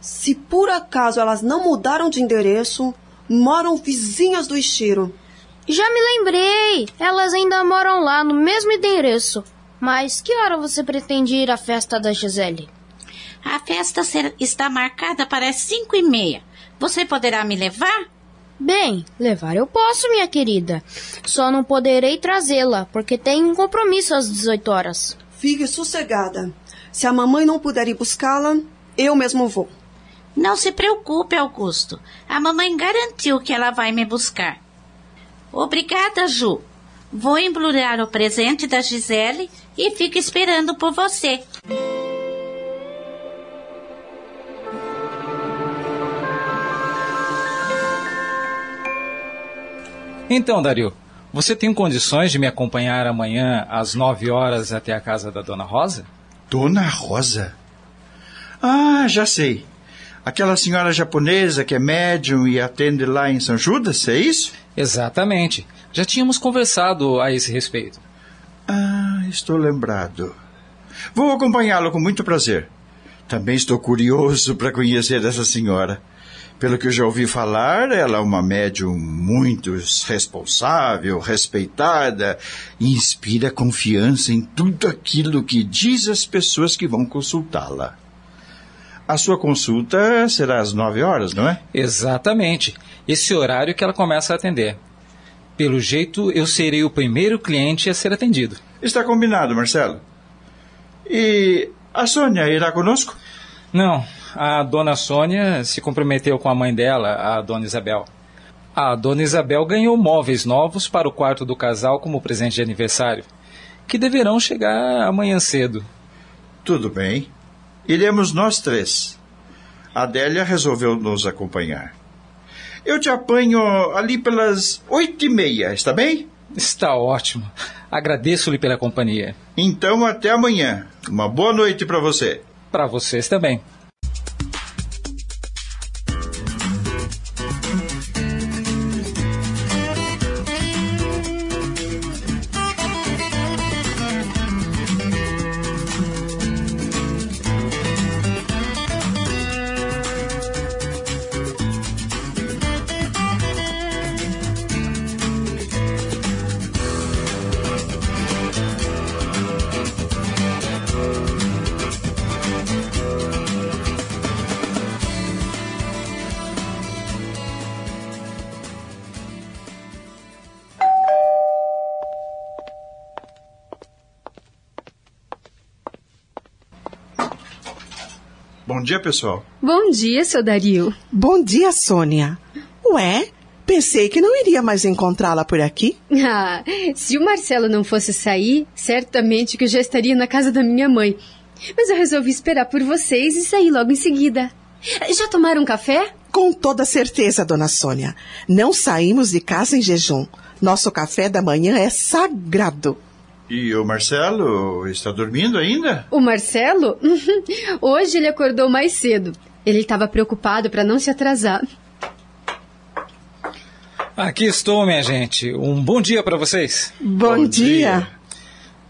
Se por acaso elas não mudaram de endereço, moram vizinhas do Ishiro. Já me lembrei! Elas ainda moram lá no mesmo endereço. Mas que hora você pretende ir à festa da Gisele? A festa está marcada para as cinco e meia. Você poderá me levar? Bem, levar eu posso, minha querida. Só não poderei trazê-la, porque tenho um compromisso às 18 horas. Fique sossegada. Se a mamãe não puder ir buscá-la, eu mesmo vou. Não se preocupe, Augusto. A mamãe garantiu que ela vai me buscar. Obrigada, Ju. Vou embrulhar o presente da Gisele e fico esperando por você. Então, Dario, você tem condições de me acompanhar amanhã às nove horas até a casa da Dona Rosa? Dona Rosa? Ah, já sei. Aquela senhora japonesa que é médium e atende lá em São Judas, é isso? Exatamente. Já tínhamos conversado a esse respeito. Ah, estou lembrado. Vou acompanhá-lo com muito prazer. Também estou curioso para conhecer essa senhora. Pelo que eu já ouvi falar, ela é uma médium muito responsável, respeitada e inspira confiança em tudo aquilo que diz às pessoas que vão consultá-la. A sua consulta será às nove horas, não é? Exatamente. Esse horário que ela começa a atender. Pelo jeito, eu serei o primeiro cliente a ser atendido. Está combinado, Marcelo. E a Sônia irá conosco? Não, a dona Sônia se comprometeu com a mãe dela, a dona Isabel. A dona Isabel ganhou móveis novos para o quarto do casal como presente de aniversário, que deverão chegar amanhã cedo. Tudo bem. Iremos nós três. A Adélia resolveu nos acompanhar. Eu te apanho ali pelas oito e meia, está bem? Está ótimo. Agradeço-lhe pela companhia. Então, até amanhã. Uma boa noite para você. Para vocês também. Pessoal. Bom dia, seu Dario. Bom dia, Sônia. Ué, pensei que não iria mais encontrá-la por aqui. Ah, se o Marcelo não fosse sair, certamente que eu já estaria na casa da minha mãe. Mas eu resolvi esperar por vocês e sair logo em seguida. Já tomaram café? Com toda certeza, dona Sônia. Não saímos de casa em jejum. Nosso café da manhã é sagrado. E o Marcelo está dormindo ainda? O Marcelo? Hoje ele acordou mais cedo. Ele estava preocupado para não se atrasar. Aqui estou, minha gente. Um bom dia para vocês. Bom, bom dia. dia.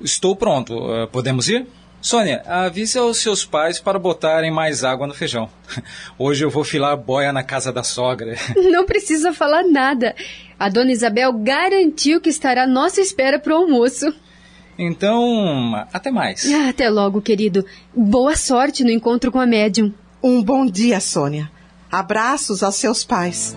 Estou pronto. Uh, podemos ir? Sônia, avise aos seus pais para botarem mais água no feijão. Hoje eu vou filar boia na casa da sogra. Não precisa falar nada. A dona Isabel garantiu que estará à nossa espera para o almoço. Então, até mais. Ah, até logo, querido. Boa sorte no encontro com a médium. Um bom dia, Sônia. Abraços aos seus pais.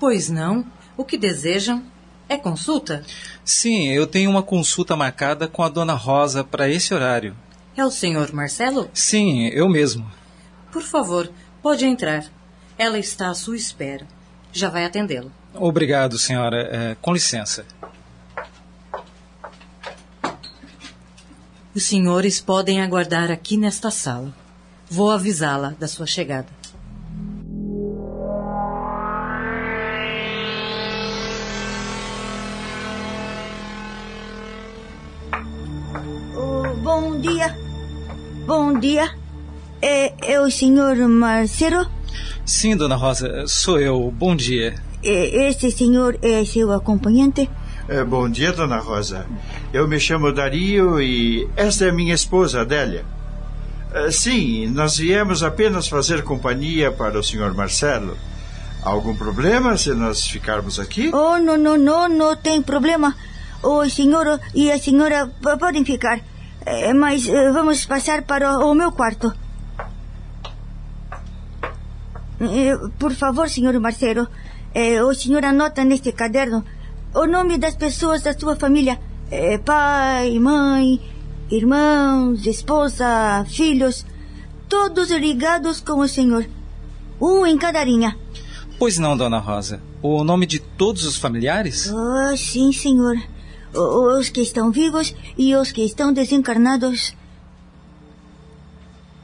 Pois não. O que desejam? É consulta? Sim, eu tenho uma consulta marcada com a dona Rosa para esse horário. É o senhor Marcelo? Sim, eu mesmo. Por favor, pode entrar. Ela está à sua espera. Já vai atendê-lo. Obrigado, senhora. É, com licença. Os senhores podem aguardar aqui nesta sala. Vou avisá-la da sua chegada. Bom dia. Bom dia. É, é o senhor Marcelo? Sim, dona Rosa, sou eu. Bom dia. É, este senhor é seu acompanhante? É, bom dia, dona Rosa. Eu me chamo Dario e esta é minha esposa, Adélia. É, sim, nós viemos apenas fazer companhia para o senhor Marcelo. Algum problema se nós ficarmos aqui? Oh, não, não, não, não tem problema. O senhor e a senhora podem ficar. É, mas é, vamos passar para o, o meu quarto. É, por favor, senhor Marcelo, o senhor anota neste caderno o nome das pessoas da sua família: pai, mãe, irmãos, esposa, filhos, todos ligados com o senhor. Um em cada linha. Pois não, dona Rosa. O nome de todos os familiares? Oh, sim, senhor os que estão vivos e os que estão desencarnados.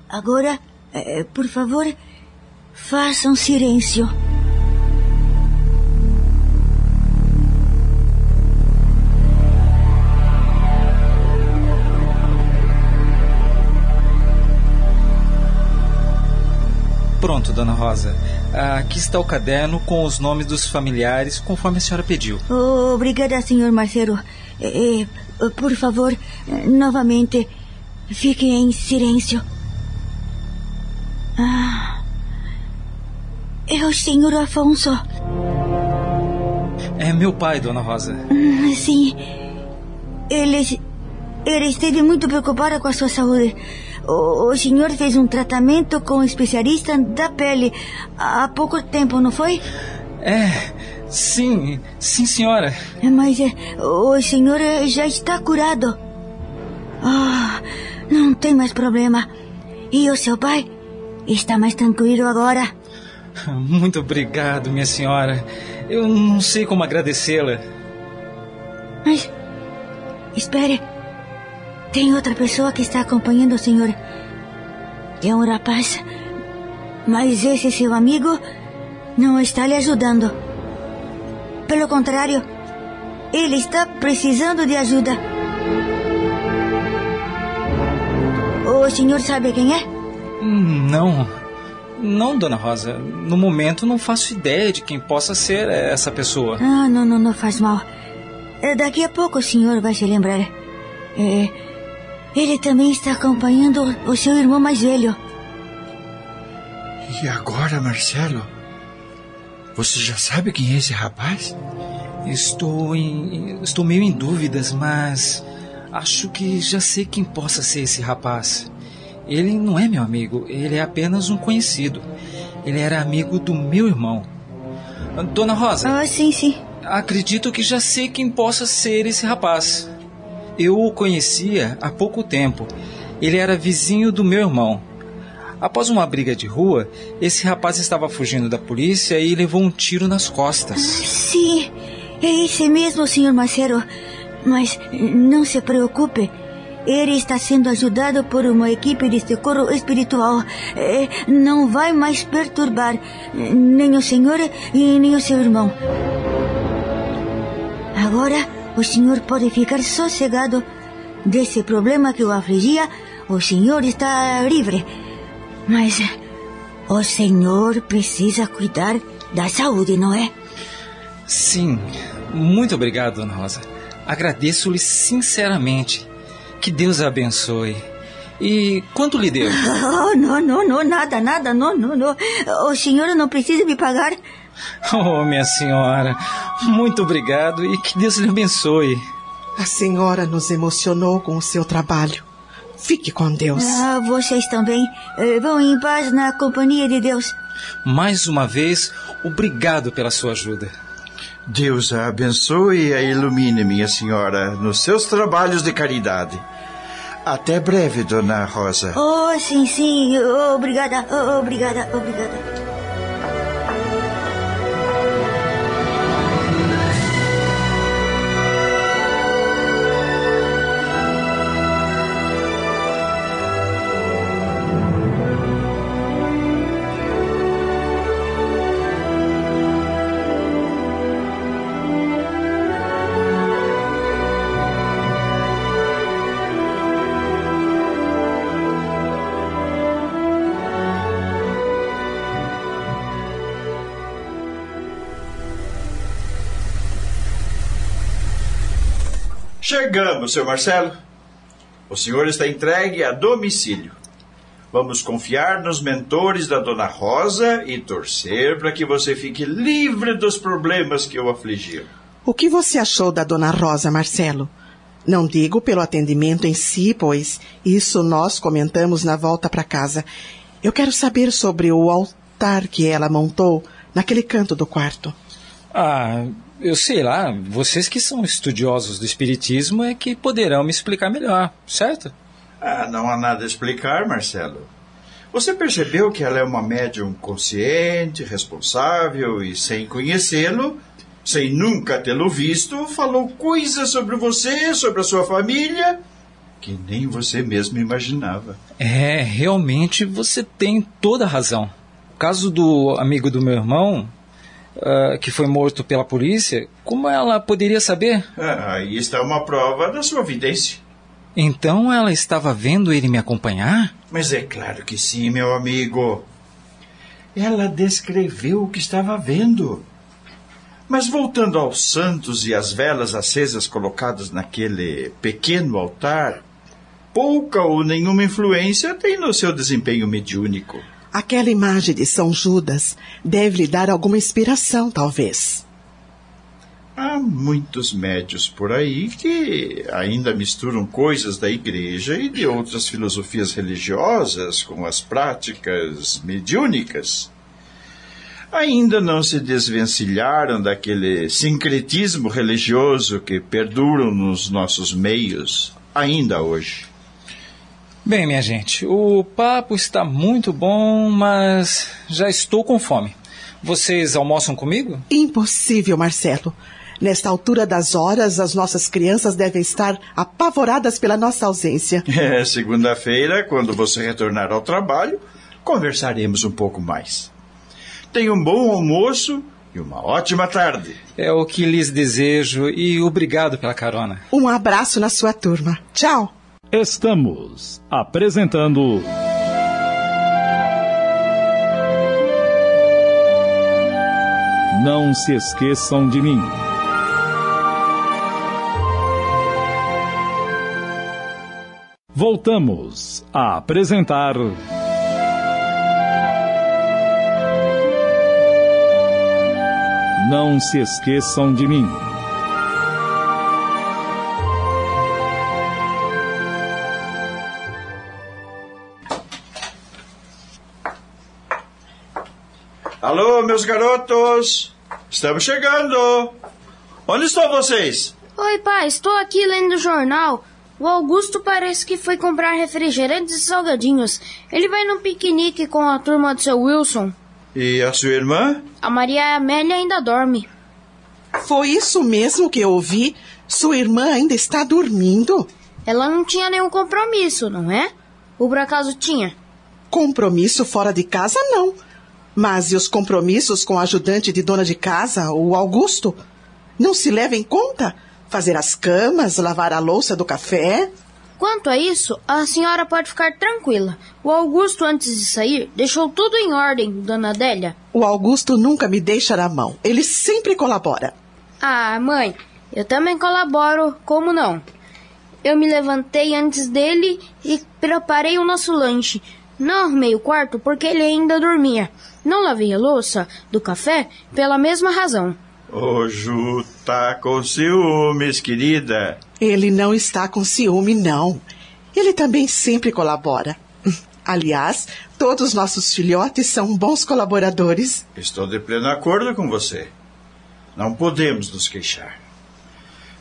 Agora, eh, por favor, façam silêncio. Pronto, dona Rosa. Aqui está o caderno com os nomes dos familiares, conforme a senhora pediu. obrigada, senhor Marcelo. Eh, eh, por favor, novamente, fique em silêncio. Ah, é o senhor Afonso. É meu pai, dona Rosa. Ah, sim. Ele, ele esteve muito preocupado com a sua saúde. O, o senhor fez um tratamento com um especialista da pele há pouco tempo, não foi? É, sim, sim, senhora. Mas é, o senhor já está curado. Ah, oh, não tem mais problema. E o seu pai está mais tranquilo agora? Muito obrigado, minha senhora. Eu não sei como agradecê-la. Mas. Espere. Tem outra pessoa que está acompanhando o senhor. É um rapaz. Mas esse seu amigo não está lhe ajudando. Pelo contrário, ele está precisando de ajuda. O senhor sabe quem é? Não. Não, dona Rosa. No momento não faço ideia de quem possa ser essa pessoa. Ah, não, não, não faz mal. É, daqui a pouco o senhor vai se lembrar. É, ele também está acompanhando o seu irmão mais velho. E agora, Marcelo? Você já sabe quem é esse rapaz? Estou em, estou meio em dúvidas, mas Acho que já sei quem possa ser esse rapaz. Ele não é meu amigo, ele é apenas um conhecido. Ele era amigo do meu irmão. Dona Rosa. Ah, sim, sim. Acredito que já sei quem possa ser esse rapaz. Eu o conhecia há pouco tempo. Ele era vizinho do meu irmão. Após uma briga de rua, esse rapaz estava fugindo da polícia e levou um tiro nas costas. Sim, é esse mesmo, senhor Marcelo. Mas não se preocupe. Ele está sendo ajudado por uma equipe de socorro espiritual. Eh, não vai mais perturbar nem o senhor e nem o seu irmão. Agora o senhor pode ficar sossegado desse problema que o afligia. O senhor está livre. Mas o senhor precisa cuidar da saúde, não é? Sim. Muito obrigado, Dona Rosa. Agradeço-lhe sinceramente. Que Deus a abençoe. E quanto lhe deu? Oh, não, não, não, nada, nada, não, não, não. O senhor não precisa me pagar. Oh, minha senhora, muito obrigado e que Deus lhe abençoe. A senhora nos emocionou com o seu trabalho. Fique com Deus. Ah, vocês também eh, vão em paz na companhia de Deus. Mais uma vez, obrigado pela sua ajuda. Deus a abençoe e a ilumine, minha senhora, nos seus trabalhos de caridade. Até breve, dona Rosa. Oh, sim, sim. Obrigada, obrigada, obrigada. Chegamos, seu Marcelo. O senhor está entregue a domicílio. Vamos confiar nos mentores da Dona Rosa e torcer para que você fique livre dos problemas que o afligiram. O que você achou da Dona Rosa, Marcelo? Não digo pelo atendimento em si, pois isso nós comentamos na volta para casa. Eu quero saber sobre o altar que ela montou naquele canto do quarto. Ah, eu sei lá, vocês que são estudiosos do Espiritismo é que poderão me explicar melhor, certo? Ah, não há nada a explicar, Marcelo. Você percebeu que ela é uma médium consciente, responsável e, sem conhecê-lo, sem nunca tê-lo visto, falou coisas sobre você, sobre a sua família, que nem você mesmo imaginava. É, realmente você tem toda a razão. O caso do amigo do meu irmão, uh, que foi morto pela polícia, como ela poderia saber? Ah, aí está uma prova da sua vidência. Então ela estava vendo ele me acompanhar? Mas é claro que sim, meu amigo. Ela descreveu o que estava vendo. Mas voltando aos santos e às velas acesas colocadas naquele pequeno altar, pouca ou nenhuma influência tem no seu desempenho mediúnico. Aquela imagem de São Judas deve lhe dar alguma inspiração, talvez. Há muitos médios por aí que ainda misturam coisas da igreja e de outras filosofias religiosas com as práticas mediúnicas. Ainda não se desvencilharam daquele sincretismo religioso que perduram nos nossos meios ainda hoje. Bem, minha gente, o papo está muito bom, mas já estou com fome. Vocês almoçam comigo? Impossível, Marcelo. Nesta altura das horas, as nossas crianças devem estar apavoradas pela nossa ausência. É, segunda-feira, quando você retornar ao trabalho, conversaremos um pouco mais. Tenha um bom almoço e uma ótima tarde. É o que lhes desejo e obrigado pela carona. Um abraço na sua turma. Tchau. Estamos apresentando. Não se esqueçam de mim. Voltamos a apresentar. Não se esqueçam de mim. Meus garotos! Estamos chegando! Onde estão vocês? Oi, pai, estou aqui lendo o jornal. O Augusto parece que foi comprar refrigerantes e salgadinhos. Ele vai num piquenique com a turma do seu Wilson. E a sua irmã? A Maria Amélia ainda dorme. Foi isso mesmo que eu ouvi? Sua irmã ainda está dormindo? Ela não tinha nenhum compromisso, não é? Ou por acaso tinha? Compromisso fora de casa, não. Mas e os compromissos com o ajudante de dona de casa, o Augusto? Não se leva em conta? Fazer as camas, lavar a louça do café? Quanto a isso, a senhora pode ficar tranquila. O Augusto, antes de sair, deixou tudo em ordem, dona Adélia. O Augusto nunca me deixa na mão. Ele sempre colabora. Ah, mãe, eu também colaboro, como não? Eu me levantei antes dele e preparei o nosso lanche. Não arrumei o quarto porque ele ainda dormia. Não lavei a louça do café pela mesma razão. Ô, Ju, tá com ciúmes, querida. Ele não está com ciúme, não. Ele também sempre colabora. Aliás, todos nossos filhotes são bons colaboradores. Estou de pleno acordo com você. Não podemos nos queixar.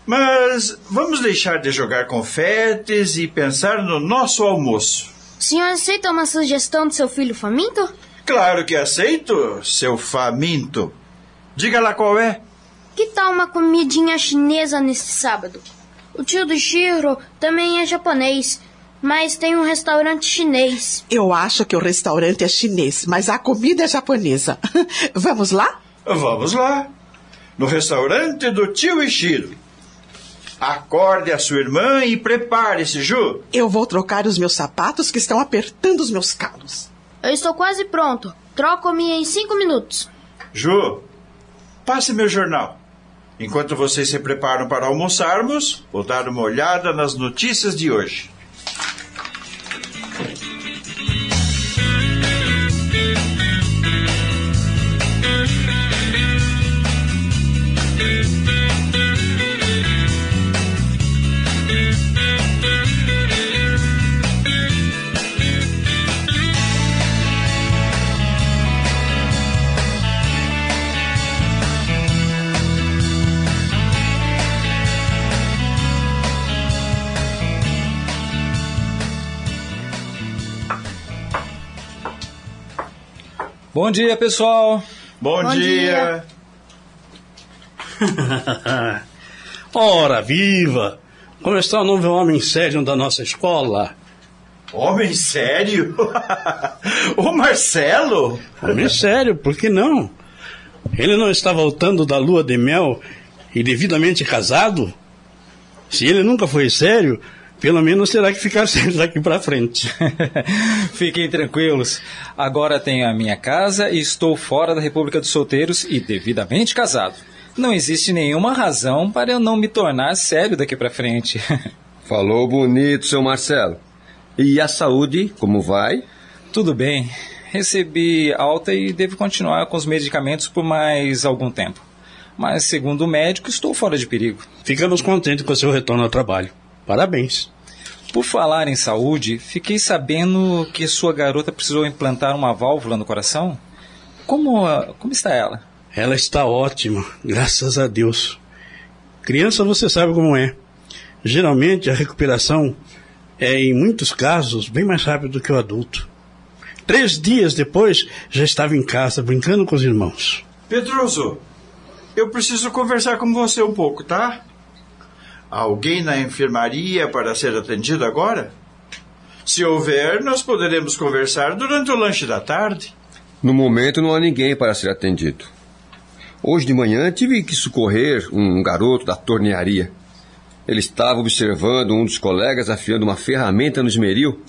Mas vamos deixar de jogar confetes e pensar no nosso almoço. O senhor aceita uma sugestão do seu filho faminto? Claro que aceito, seu faminto. Diga lá qual é. Que tal uma comidinha chinesa nesse sábado? O tio do Shiro também é japonês, mas tem um restaurante chinês. Eu acho que o restaurante é chinês, mas a comida é japonesa. Vamos lá? Vamos lá. No restaurante do tio Ishiro. Acorde a sua irmã e prepare-se, Ju. Eu vou trocar os meus sapatos que estão apertando os meus calos. Eu estou quase pronto. Troco-me em cinco minutos. Ju, passe meu jornal. Enquanto vocês se preparam para almoçarmos, vou dar uma olhada nas notícias de hoje. Bom dia, pessoal. Bom, Bom dia. Ora, viva! Como está o novo homem sério da nossa escola? Homem sério? o Marcelo? Homem sério, por que não? Ele não está voltando da lua de mel e devidamente casado? Se ele nunca foi sério, pelo menos terá que ficar sério daqui para frente. Fiquem tranquilos. Agora tenho a minha casa e estou fora da República dos Solteiros e devidamente casado. Não existe nenhuma razão para eu não me tornar sério daqui para frente. Falou bonito, seu Marcelo. E a saúde, como vai? Tudo bem. Recebi alta e devo continuar com os medicamentos por mais algum tempo. Mas, segundo o médico, estou fora de perigo. Ficamos contentes com o seu retorno ao trabalho. Parabéns. Por falar em saúde, fiquei sabendo que sua garota precisou implantar uma válvula no coração. Como, como está ela? Ela está ótima, graças a Deus. Criança, você sabe como é. Geralmente a recuperação é, em muitos casos, bem mais rápido que o adulto. Três dias depois, já estava em casa, brincando com os irmãos. Pedroso, eu preciso conversar com você um pouco, tá? Alguém na enfermaria para ser atendido agora? Se houver, nós poderemos conversar durante o lanche da tarde. No momento não há ninguém para ser atendido. Hoje de manhã tive que socorrer um garoto da tornearia. Ele estava observando um dos colegas afiando uma ferramenta no esmeril.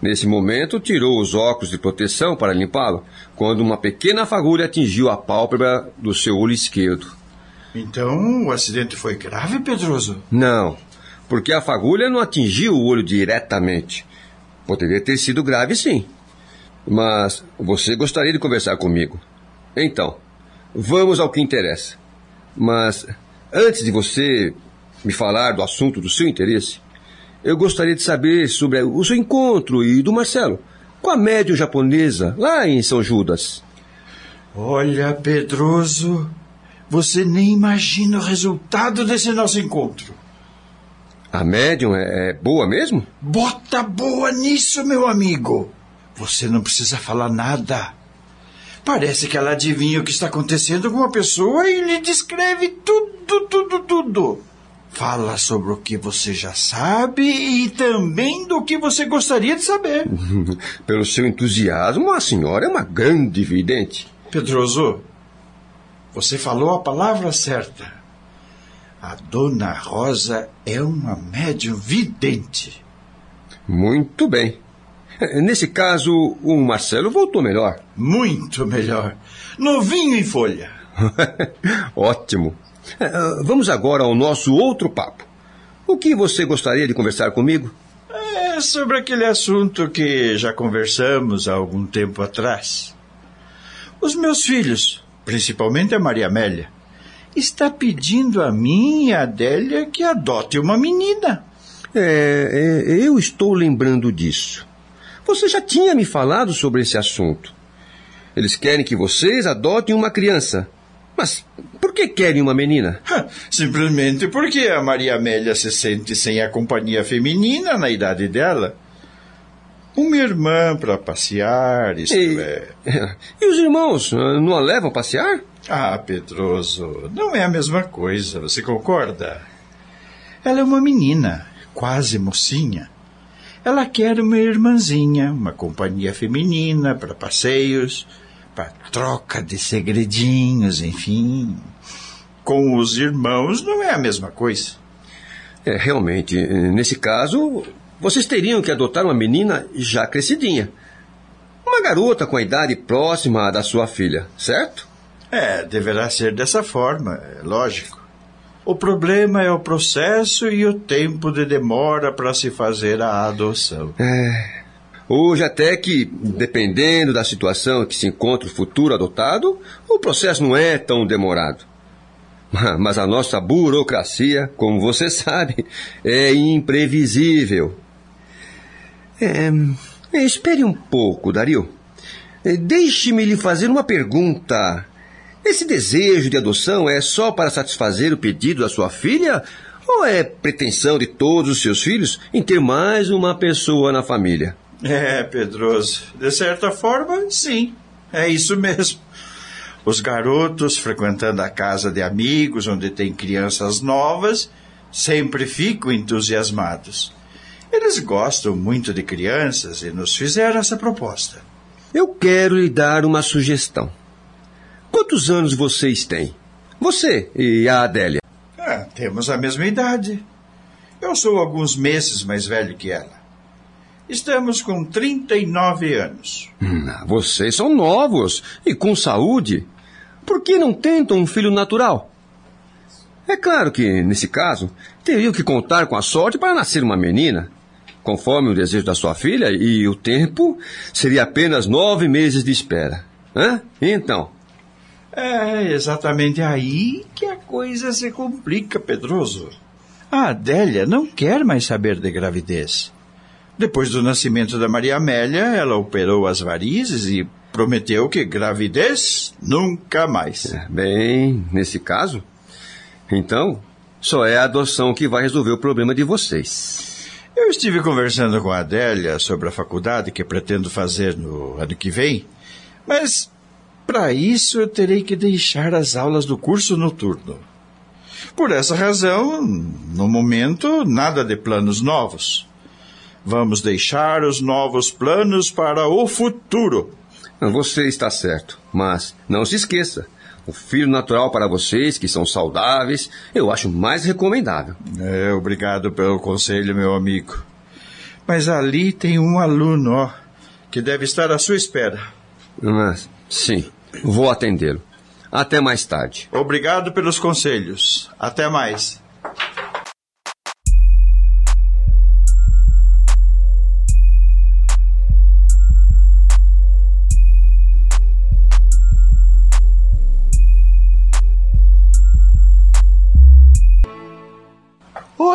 Nesse momento, tirou os óculos de proteção para limpá-lo, quando uma pequena fagulha atingiu a pálpebra do seu olho esquerdo. Então, o acidente foi grave, Pedroso? Não, porque a fagulha não atingiu o olho diretamente. Poderia ter sido grave, sim. Mas você gostaria de conversar comigo. Então, vamos ao que interessa. Mas antes de você me falar do assunto do seu interesse, eu gostaria de saber sobre o seu encontro e do Marcelo com a médium japonesa lá em São Judas. Olha, Pedroso, você nem imagina o resultado desse nosso encontro. A médium é, é boa mesmo? Bota boa nisso, meu amigo. Você não precisa falar nada. Parece que ela adivinha o que está acontecendo com uma pessoa e lhe descreve tudo, tudo, tudo. Fala sobre o que você já sabe e também do que você gostaria de saber. Pelo seu entusiasmo, a senhora é uma grande vidente. Pedroso, você falou a palavra certa. A dona Rosa é uma médium vidente. Muito bem. Nesse caso, o Marcelo voltou melhor. Muito melhor. Novinho em folha. Ótimo. Vamos agora ao nosso outro papo. O que você gostaria de conversar comigo? É sobre aquele assunto que já conversamos há algum tempo atrás. Os meus filhos, principalmente a Maria Amélia, está pedindo a mim e a Adélia que adote uma menina. É, é, eu estou lembrando disso. Você já tinha me falado sobre esse assunto. Eles querem que vocês adotem uma criança. Mas por que querem uma menina? Simplesmente porque a Maria Amélia se sente sem a companhia feminina na idade dela. Uma irmã para passear, isto e, é. E os irmãos não a levam a passear? Ah, Pedroso, não é a mesma coisa, você concorda? Ela é uma menina, quase mocinha. Ela quer uma irmãzinha, uma companhia feminina para passeios, para troca de segredinhos, enfim. Com os irmãos não é a mesma coisa. É, realmente, nesse caso, vocês teriam que adotar uma menina já crescidinha. Uma garota com a idade próxima da sua filha, certo? É, deverá ser dessa forma, é lógico. O problema é o processo e o tempo de demora para se fazer a adoção. É. Hoje, até que, dependendo da situação que se encontra o futuro adotado, o processo não é tão demorado. Mas a nossa burocracia, como você sabe, é imprevisível. É, espere um pouco, Dario. Deixe-me lhe fazer uma pergunta. Esse desejo de adoção é só para satisfazer o pedido da sua filha? Ou é pretensão de todos os seus filhos em ter mais uma pessoa na família? É, Pedroso. De certa forma, sim. É isso mesmo. Os garotos frequentando a casa de amigos onde tem crianças novas sempre ficam entusiasmados. Eles gostam muito de crianças e nos fizeram essa proposta. Eu quero lhe dar uma sugestão. Quantos anos vocês têm? Você e a Adélia? Ah, temos a mesma idade. Eu sou alguns meses mais velho que ela. Estamos com 39 anos. Hum, vocês são novos e com saúde. Por que não tentam um filho natural? É claro que, nesse caso, teriam que contar com a sorte para nascer uma menina. Conforme o desejo da sua filha, e o tempo seria apenas nove meses de espera. Hã? Então, é exatamente aí que a coisa se complica, Pedroso. A Adélia não quer mais saber de gravidez. Depois do nascimento da Maria Amélia, ela operou as varizes e prometeu que gravidez nunca mais. Bem, nesse caso, então, só é a adoção que vai resolver o problema de vocês. Eu estive conversando com a Adélia sobre a faculdade que pretendo fazer no ano que vem, mas para isso, eu terei que deixar as aulas do curso noturno. Por essa razão, no momento, nada de planos novos. Vamos deixar os novos planos para o futuro. Você está certo, mas não se esqueça: o filho natural para vocês, que são saudáveis, eu acho mais recomendável. É, obrigado pelo conselho, meu amigo. Mas ali tem um aluno, ó, que deve estar à sua espera. Mas, sim. Vou atendê-lo. Até mais tarde. Obrigado pelos conselhos. Até mais.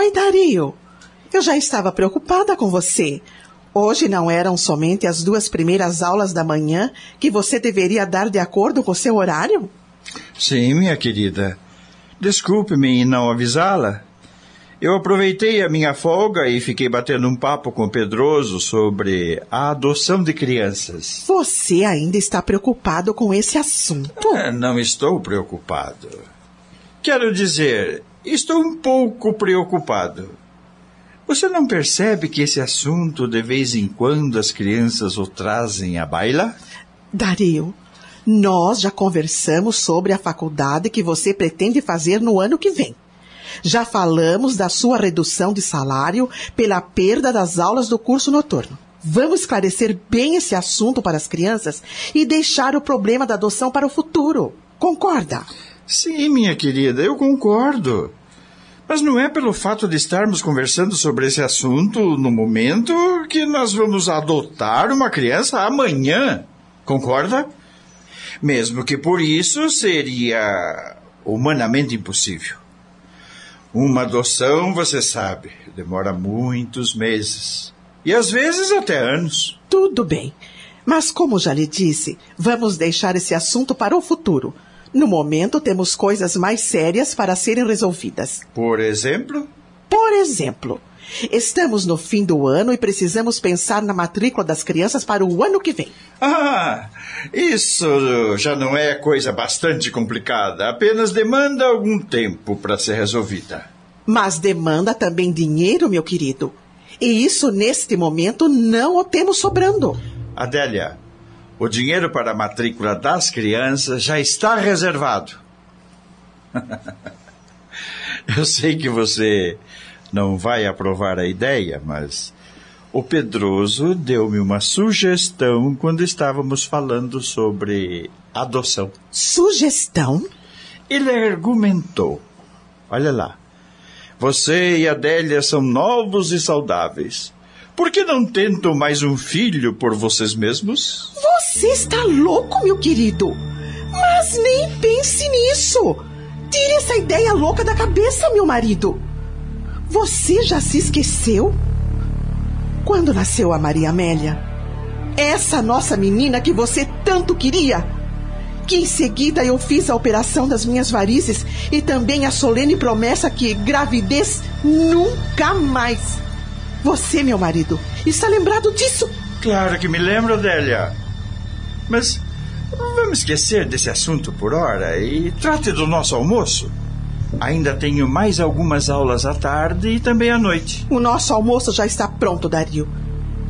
Oi, Dario. Eu já estava preocupada com você. Hoje não eram somente as duas primeiras aulas da manhã que você deveria dar de acordo com seu horário? Sim, minha querida. Desculpe-me em não avisá-la. Eu aproveitei a minha folga e fiquei batendo um papo com o Pedroso sobre a adoção de crianças. Você ainda está preocupado com esse assunto? É, não estou preocupado. Quero dizer, estou um pouco preocupado. Você não percebe que esse assunto, de vez em quando, as crianças o trazem à baila? Dario, nós já conversamos sobre a faculdade que você pretende fazer no ano que vem. Já falamos da sua redução de salário pela perda das aulas do curso noturno. Vamos esclarecer bem esse assunto para as crianças e deixar o problema da adoção para o futuro. Concorda? Sim, minha querida, eu concordo. Mas não é pelo fato de estarmos conversando sobre esse assunto no momento que nós vamos adotar uma criança amanhã. Concorda? Mesmo que por isso seria humanamente impossível. Uma adoção, você sabe, demora muitos meses. E às vezes até anos. Tudo bem. Mas, como já lhe disse, vamos deixar esse assunto para o futuro. No momento, temos coisas mais sérias para serem resolvidas. Por exemplo? Por exemplo, estamos no fim do ano e precisamos pensar na matrícula das crianças para o ano que vem. Ah, isso já não é coisa bastante complicada. Apenas demanda algum tempo para ser resolvida. Mas demanda também dinheiro, meu querido. E isso, neste momento, não o temos sobrando. Adélia, o dinheiro para a matrícula das crianças já está reservado. Eu sei que você não vai aprovar a ideia, mas o Pedroso deu-me uma sugestão quando estávamos falando sobre adoção. Sugestão? Ele argumentou. Olha lá. Você e a Adélia são novos e saudáveis. Por que não tentam mais um filho por vocês mesmos? Você está louco, meu querido. Mas nem pense nisso. Tire essa ideia louca da cabeça, meu marido. Você já se esqueceu? Quando nasceu a Maria Amélia? Essa nossa menina que você tanto queria? Que em seguida eu fiz a operação das minhas varizes e também a solene promessa que gravidez nunca mais. Você, meu marido, está lembrado disso? Claro que me lembro, Adélia. Mas vamos esquecer desse assunto por hora e trate do nosso almoço. Ainda tenho mais algumas aulas à tarde e também à noite. O nosso almoço já está pronto, Dario.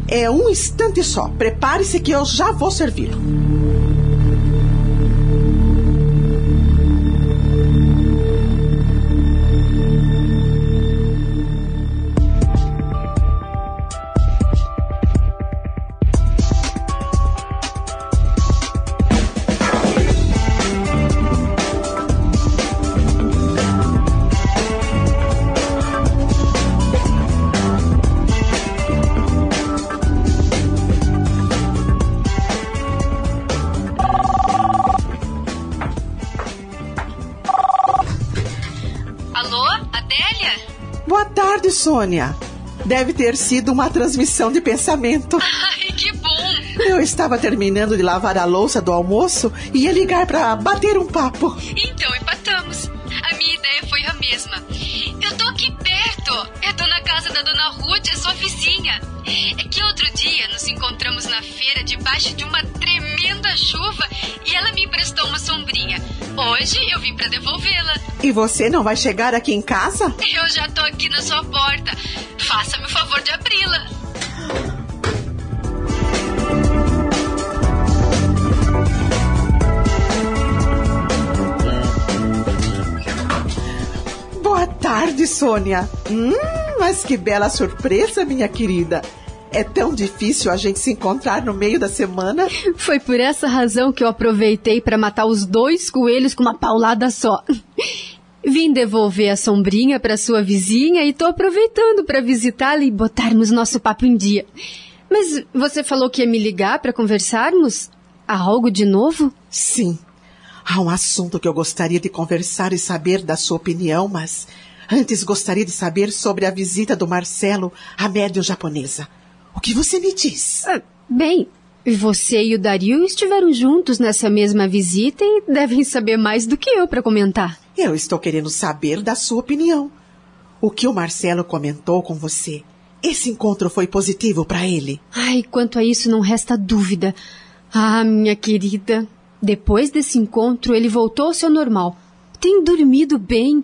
É um instante só. Prepare-se que eu já vou servi-lo. Sônia. Deve ter sido uma transmissão de pensamento. Ai, que bom! Eu estava terminando de lavar a louça do almoço e ia ligar para bater um papo. Então empatamos. A minha ideia foi a mesma. Eu tô aqui perto. Eu tô na casa da dona Ruth, é sua vizinha. É que outro dia nos encontramos na feira debaixo de uma tremenda chuva e ela me emprestou uma sombrinha. Hoje eu vim pra devolvê-la. E você não vai chegar aqui em casa? Eu já tô aqui na sua tarde, Sônia. Hum, mas que bela surpresa, minha querida. É tão difícil a gente se encontrar no meio da semana. Foi por essa razão que eu aproveitei para matar os dois coelhos com uma paulada só. Vim devolver a sombrinha para sua vizinha e tô aproveitando para visitá-la e botarmos nosso papo em dia. Mas você falou que ia me ligar para conversarmos? Há algo de novo? Sim. Há um assunto que eu gostaria de conversar e saber da sua opinião, mas antes gostaria de saber sobre a visita do Marcelo à médium japonesa. O que você me diz? Ah, bem, você e o Dario estiveram juntos nessa mesma visita e devem saber mais do que eu para comentar. Eu estou querendo saber da sua opinião. O que o Marcelo comentou com você? Esse encontro foi positivo para ele? Ai, quanto a isso não resta dúvida. Ah, minha querida, depois desse encontro ele voltou ao seu normal. Tem dormido bem.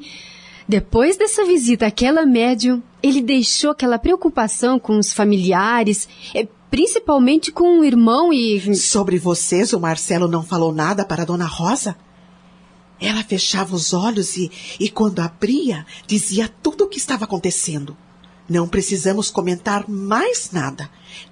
Depois dessa visita àquela médium, ele deixou aquela preocupação com os familiares, eh, principalmente com o irmão e. Sobre vocês, o Marcelo não falou nada para a dona Rosa? Ela fechava os olhos e, e quando abria, dizia tudo o que estava acontecendo. Não precisamos comentar mais nada.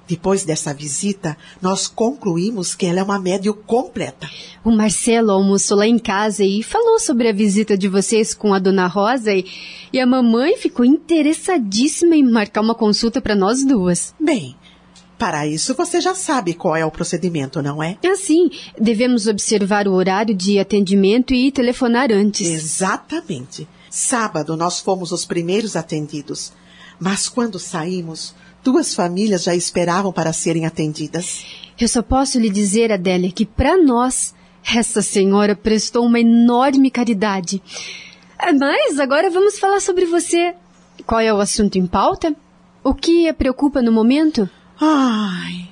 Depois dessa visita, nós concluímos que ela é uma médium completa. O Marcelo almoçou lá em casa e falou sobre a visita de vocês com a dona Rosa e, e a mamãe ficou interessadíssima em marcar uma consulta para nós duas. Bem, para isso você já sabe qual é o procedimento, não é? Assim, devemos observar o horário de atendimento e telefonar antes. Exatamente. Sábado nós fomos os primeiros atendidos. Mas quando saímos, duas famílias já esperavam para serem atendidas. Eu só posso lhe dizer, Adélia, que para nós, essa senhora prestou uma enorme caridade. Mas agora vamos falar sobre você. Qual é o assunto em pauta? O que a preocupa no momento? Ai,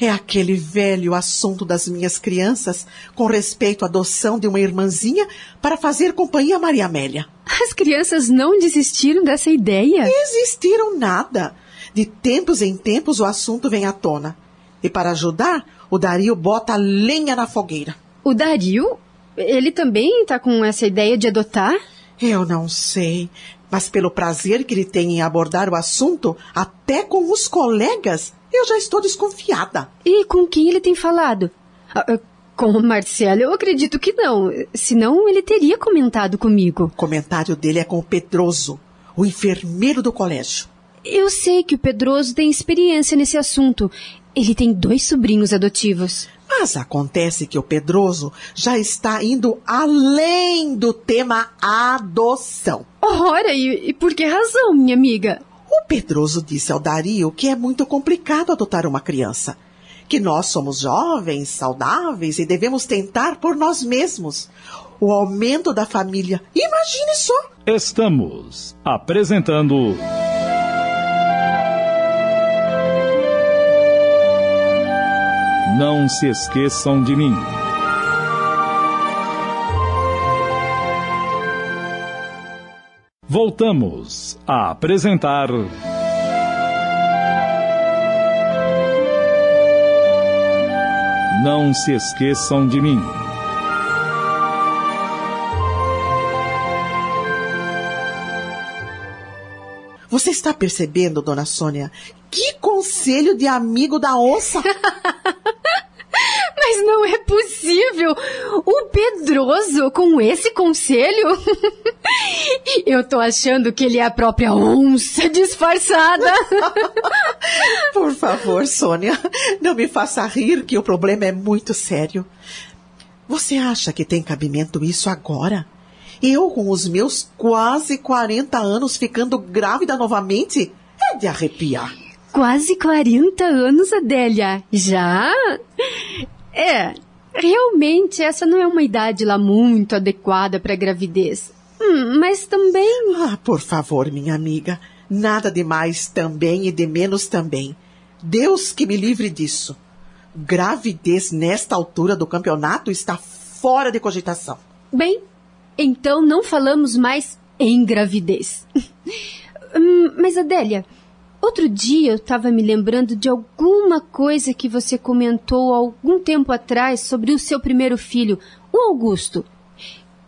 é aquele velho assunto das minhas crianças com respeito à adoção de uma irmãzinha para fazer companhia a Maria Amélia. As crianças não desistiram dessa ideia? Desistiram nada. De tempos em tempos o assunto vem à tona. E para ajudar, o Dario bota lenha na fogueira. O Dario? Ele também está com essa ideia de adotar? Eu não sei. Mas pelo prazer que ele tem em abordar o assunto, até com os colegas, eu já estou desconfiada. E com quem ele tem falado? Ah, ah, com o Marcelo, eu acredito que não. Senão ele teria comentado comigo. O comentário dele é com o Pedroso, o enfermeiro do colégio. Eu sei que o Pedroso tem experiência nesse assunto. Ele tem dois sobrinhos adotivos. Mas acontece que o Pedroso já está indo além do tema adoção. Ora, e, e por que razão, minha amiga? O Pedroso disse ao Dario que é muito complicado adotar uma criança. Que nós somos jovens, saudáveis e devemos tentar por nós mesmos. O aumento da família. Imagine só! Estamos apresentando. Não se esqueçam de mim. Voltamos a apresentar. Não se esqueçam de mim. Você está percebendo, dona Sônia? Que conselho de amigo da onça! Mas não é possível! O Pedroso com esse conselho? Eu tô achando que ele é a própria onça disfarçada. Por favor, Sônia, não me faça rir que o problema é muito sério. Você acha que tem cabimento isso agora? Eu, com os meus quase 40 anos, ficando grávida novamente? É de arrepiar. Quase 40 anos, Adélia. Já? É, realmente essa não é uma idade lá muito adequada para gravidez. Hum, mas também. Ah, por favor, minha amiga. Nada de mais também e de menos também. Deus que me livre disso. Gravidez nesta altura do campeonato está fora de cogitação. Bem, então não falamos mais em gravidez. hum, mas, Adélia, outro dia eu estava me lembrando de alguma coisa que você comentou algum tempo atrás sobre o seu primeiro filho, o Augusto.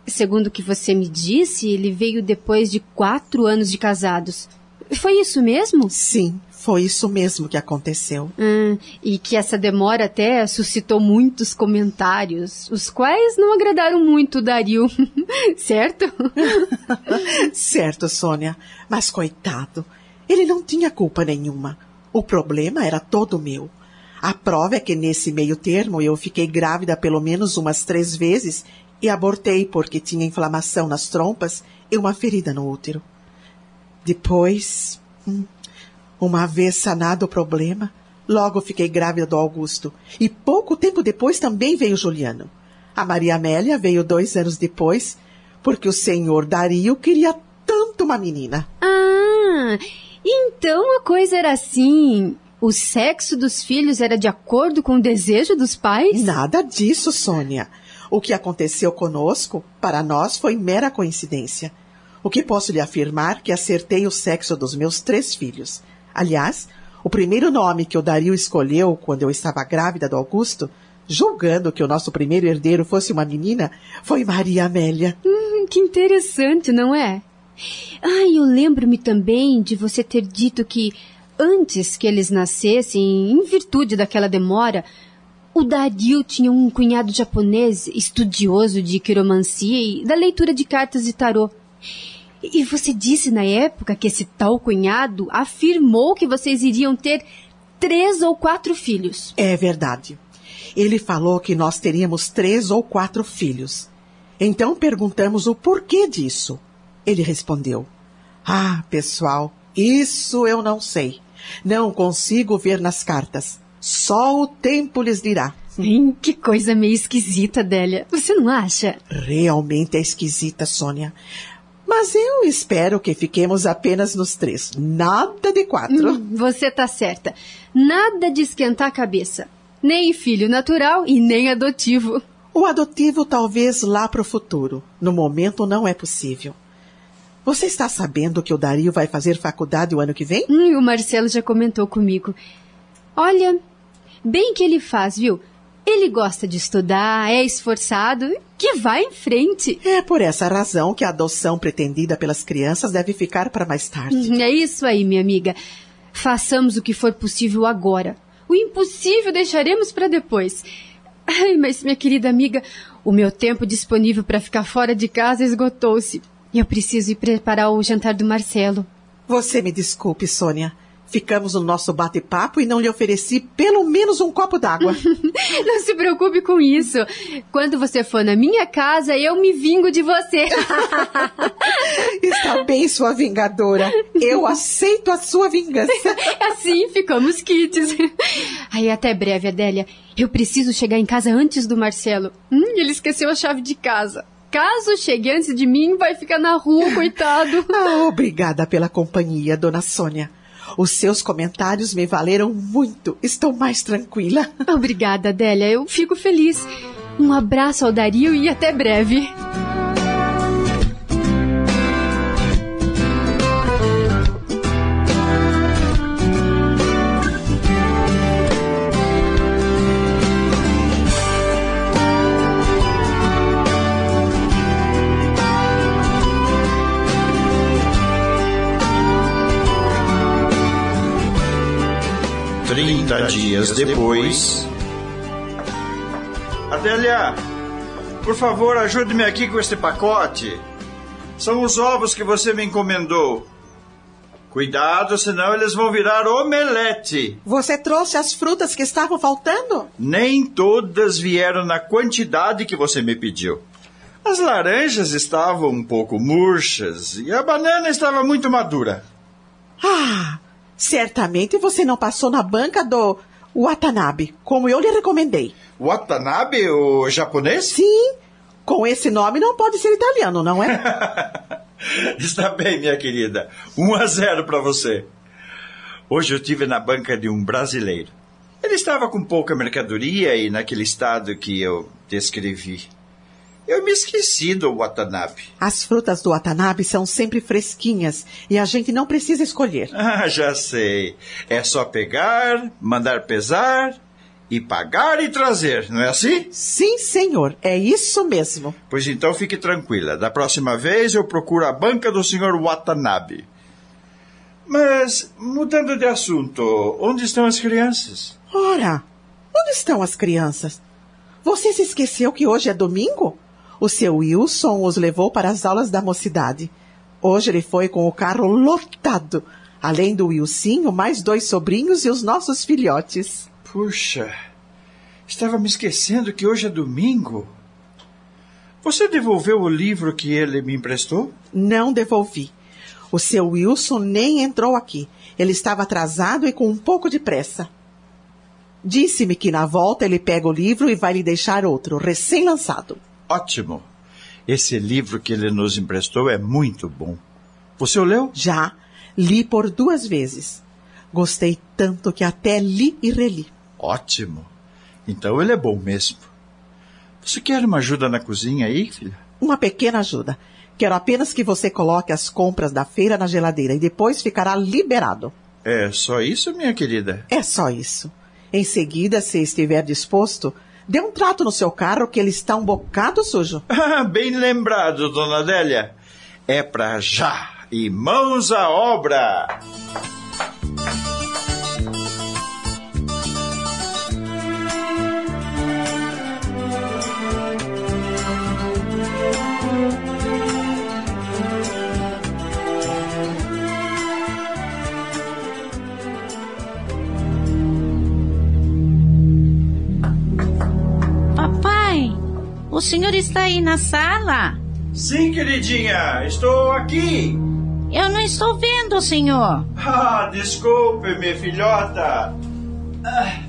Segundo o que você me disse, ele veio depois de quatro anos de casados. Foi isso mesmo? Sim, foi isso mesmo que aconteceu. Hum, e que essa demora até suscitou muitos comentários, os quais não agradaram muito o Dario, certo? certo, Sônia. Mas coitado, ele não tinha culpa nenhuma. O problema era todo meu. A prova é que nesse meio termo eu fiquei grávida pelo menos umas três vezes e abortei porque tinha inflamação nas trompas e uma ferida no útero. Depois, hum, uma vez sanado o problema, Logo fiquei grávida do Augusto. E pouco tempo depois também veio Juliano. A Maria Amélia veio dois anos depois, porque o senhor Dario queria tanto uma menina. Ah, então a coisa era assim. O sexo dos filhos era de acordo com o desejo dos pais? Nada disso, Sônia. O que aconteceu conosco, para nós, foi mera coincidência. O que posso lhe afirmar que acertei o sexo dos meus três filhos. Aliás, o primeiro nome que o Dario escolheu quando eu estava grávida do Augusto, julgando que o nosso primeiro herdeiro fosse uma menina, foi Maria Amélia. Hum, que interessante, não é? Ah, eu lembro-me também de você ter dito que antes que eles nascessem, em virtude daquela demora, o Dario tinha um cunhado japonês estudioso de quiromancia e da leitura de cartas de tarô. E você disse na época que esse tal cunhado afirmou que vocês iriam ter três ou quatro filhos. É verdade. Ele falou que nós teríamos três ou quatro filhos. Então perguntamos o porquê disso. Ele respondeu: Ah, pessoal, isso eu não sei. Não consigo ver nas cartas. Só o tempo lhes dirá. Hum, que coisa meio esquisita, Délia. Você não acha? Realmente é esquisita, Sônia. Mas eu espero que fiquemos apenas nos três. Nada de quatro. Hum, você tá certa. Nada de esquentar a cabeça. Nem filho natural e nem adotivo. O adotivo talvez lá para o futuro. No momento não é possível. Você está sabendo que o Dario vai fazer faculdade o ano que vem? Hum, o Marcelo já comentou comigo. Olha, bem que ele faz, viu? Ele gosta de estudar, é esforçado, que vai em frente. É por essa razão que a adoção pretendida pelas crianças deve ficar para mais tarde. É isso aí, minha amiga. Façamos o que for possível agora. O impossível deixaremos para depois. Ai, mas minha querida amiga, o meu tempo disponível para ficar fora de casa esgotou-se. Eu preciso ir preparar o jantar do Marcelo. Você me desculpe, Sônia. Ficamos no nosso bate-papo e não lhe ofereci pelo menos um copo d'água. não se preocupe com isso. Quando você for na minha casa, eu me vingo de você. Está bem, sua vingadora. Eu aceito a sua vingança. assim ficamos kits. Aí até breve, Adélia. Eu preciso chegar em casa antes do Marcelo. Hum, ele esqueceu a chave de casa. Caso chegue antes de mim, vai ficar na rua, coitado. ah, obrigada pela companhia, dona Sônia. Os seus comentários me valeram muito. Estou mais tranquila. Obrigada, Adélia. Eu fico feliz. Um abraço ao Dario e até breve. Trinta dias depois. Adélia, por favor, ajude-me aqui com este pacote. São os ovos que você me encomendou. Cuidado, senão eles vão virar omelete. Você trouxe as frutas que estavam faltando? Nem todas vieram na quantidade que você me pediu. As laranjas estavam um pouco murchas e a banana estava muito madura. Ah, certamente você não passou na banca do Watanabe, como eu lhe recomendei. Watanabe, o japonês? Sim. Com esse nome não pode ser italiano, não é? Está bem, minha querida. 1 a 0 para você. Hoje eu tive na banca de um brasileiro. Ele estava com pouca mercadoria e naquele estado que eu descrevi. Eu me esqueci do Watanabe. As frutas do Watanabe são sempre fresquinhas e a gente não precisa escolher. Ah, já sei. É só pegar, mandar pesar e pagar e trazer, não é assim? Sim, senhor. É isso mesmo. Pois então fique tranquila. Da próxima vez eu procuro a banca do senhor Watanabe. Mas, mudando de assunto, onde estão as crianças? Ora, onde estão as crianças? Você se esqueceu que hoje é domingo? O seu Wilson os levou para as aulas da mocidade. Hoje ele foi com o carro lotado. Além do Wilsinho, mais dois sobrinhos e os nossos filhotes. Puxa, estava me esquecendo que hoje é domingo. Você devolveu o livro que ele me emprestou? Não devolvi. O seu Wilson nem entrou aqui. Ele estava atrasado e com um pouco de pressa. Disse-me que na volta ele pega o livro e vai lhe deixar outro, recém-lançado. Ótimo. Esse livro que ele nos emprestou é muito bom. Você o leu? Já. Li por duas vezes. Gostei tanto que até li e reli. Ótimo. Então ele é bom mesmo. Você quer uma ajuda na cozinha aí, filha? Uma pequena ajuda. Quero apenas que você coloque as compras da feira na geladeira e depois ficará liberado. É só isso, minha querida? É só isso. Em seguida, se estiver disposto, dê um trato no seu carro que ele está um bocado sujo. Bem lembrado, dona Adélia. É pra já. E mãos à obra. O senhor está aí na sala? Sim, queridinha, estou aqui. Eu não estou vendo o senhor. Ah, desculpe, minha filhota. Ah,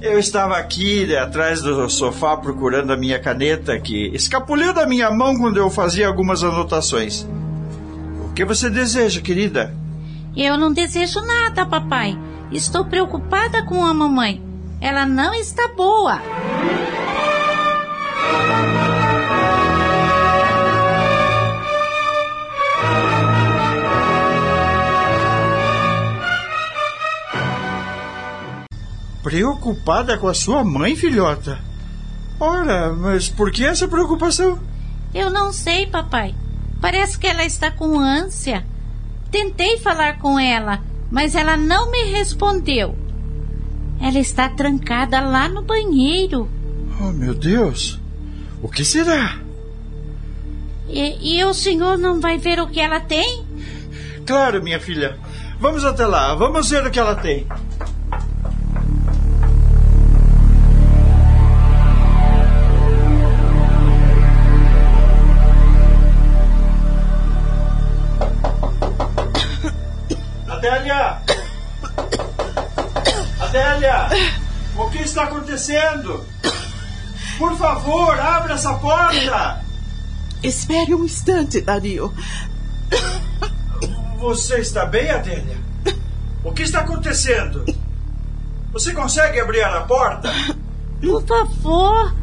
eu estava aqui atrás do sofá procurando a minha caneta que escapuliu da minha mão quando eu fazia algumas anotações. O que você deseja, querida? Eu não desejo nada, papai. Estou preocupada com a mamãe. Ela não está boa. Preocupada com a sua mãe, filhota? Ora, mas por que essa preocupação? Eu não sei, papai. Parece que ela está com ânsia. Tentei falar com ela, mas ela não me respondeu. Ela está trancada lá no banheiro. Oh, meu Deus! O que será? E, e o senhor não vai ver o que ela tem? Claro, minha filha. Vamos até lá, vamos ver o que ela tem. Adélia! Adélia! O que está acontecendo? Por favor, abra essa porta! Espere um instante, Dario. Você está bem, Adélia? O que está acontecendo? Você consegue abrir a porta? Por favor,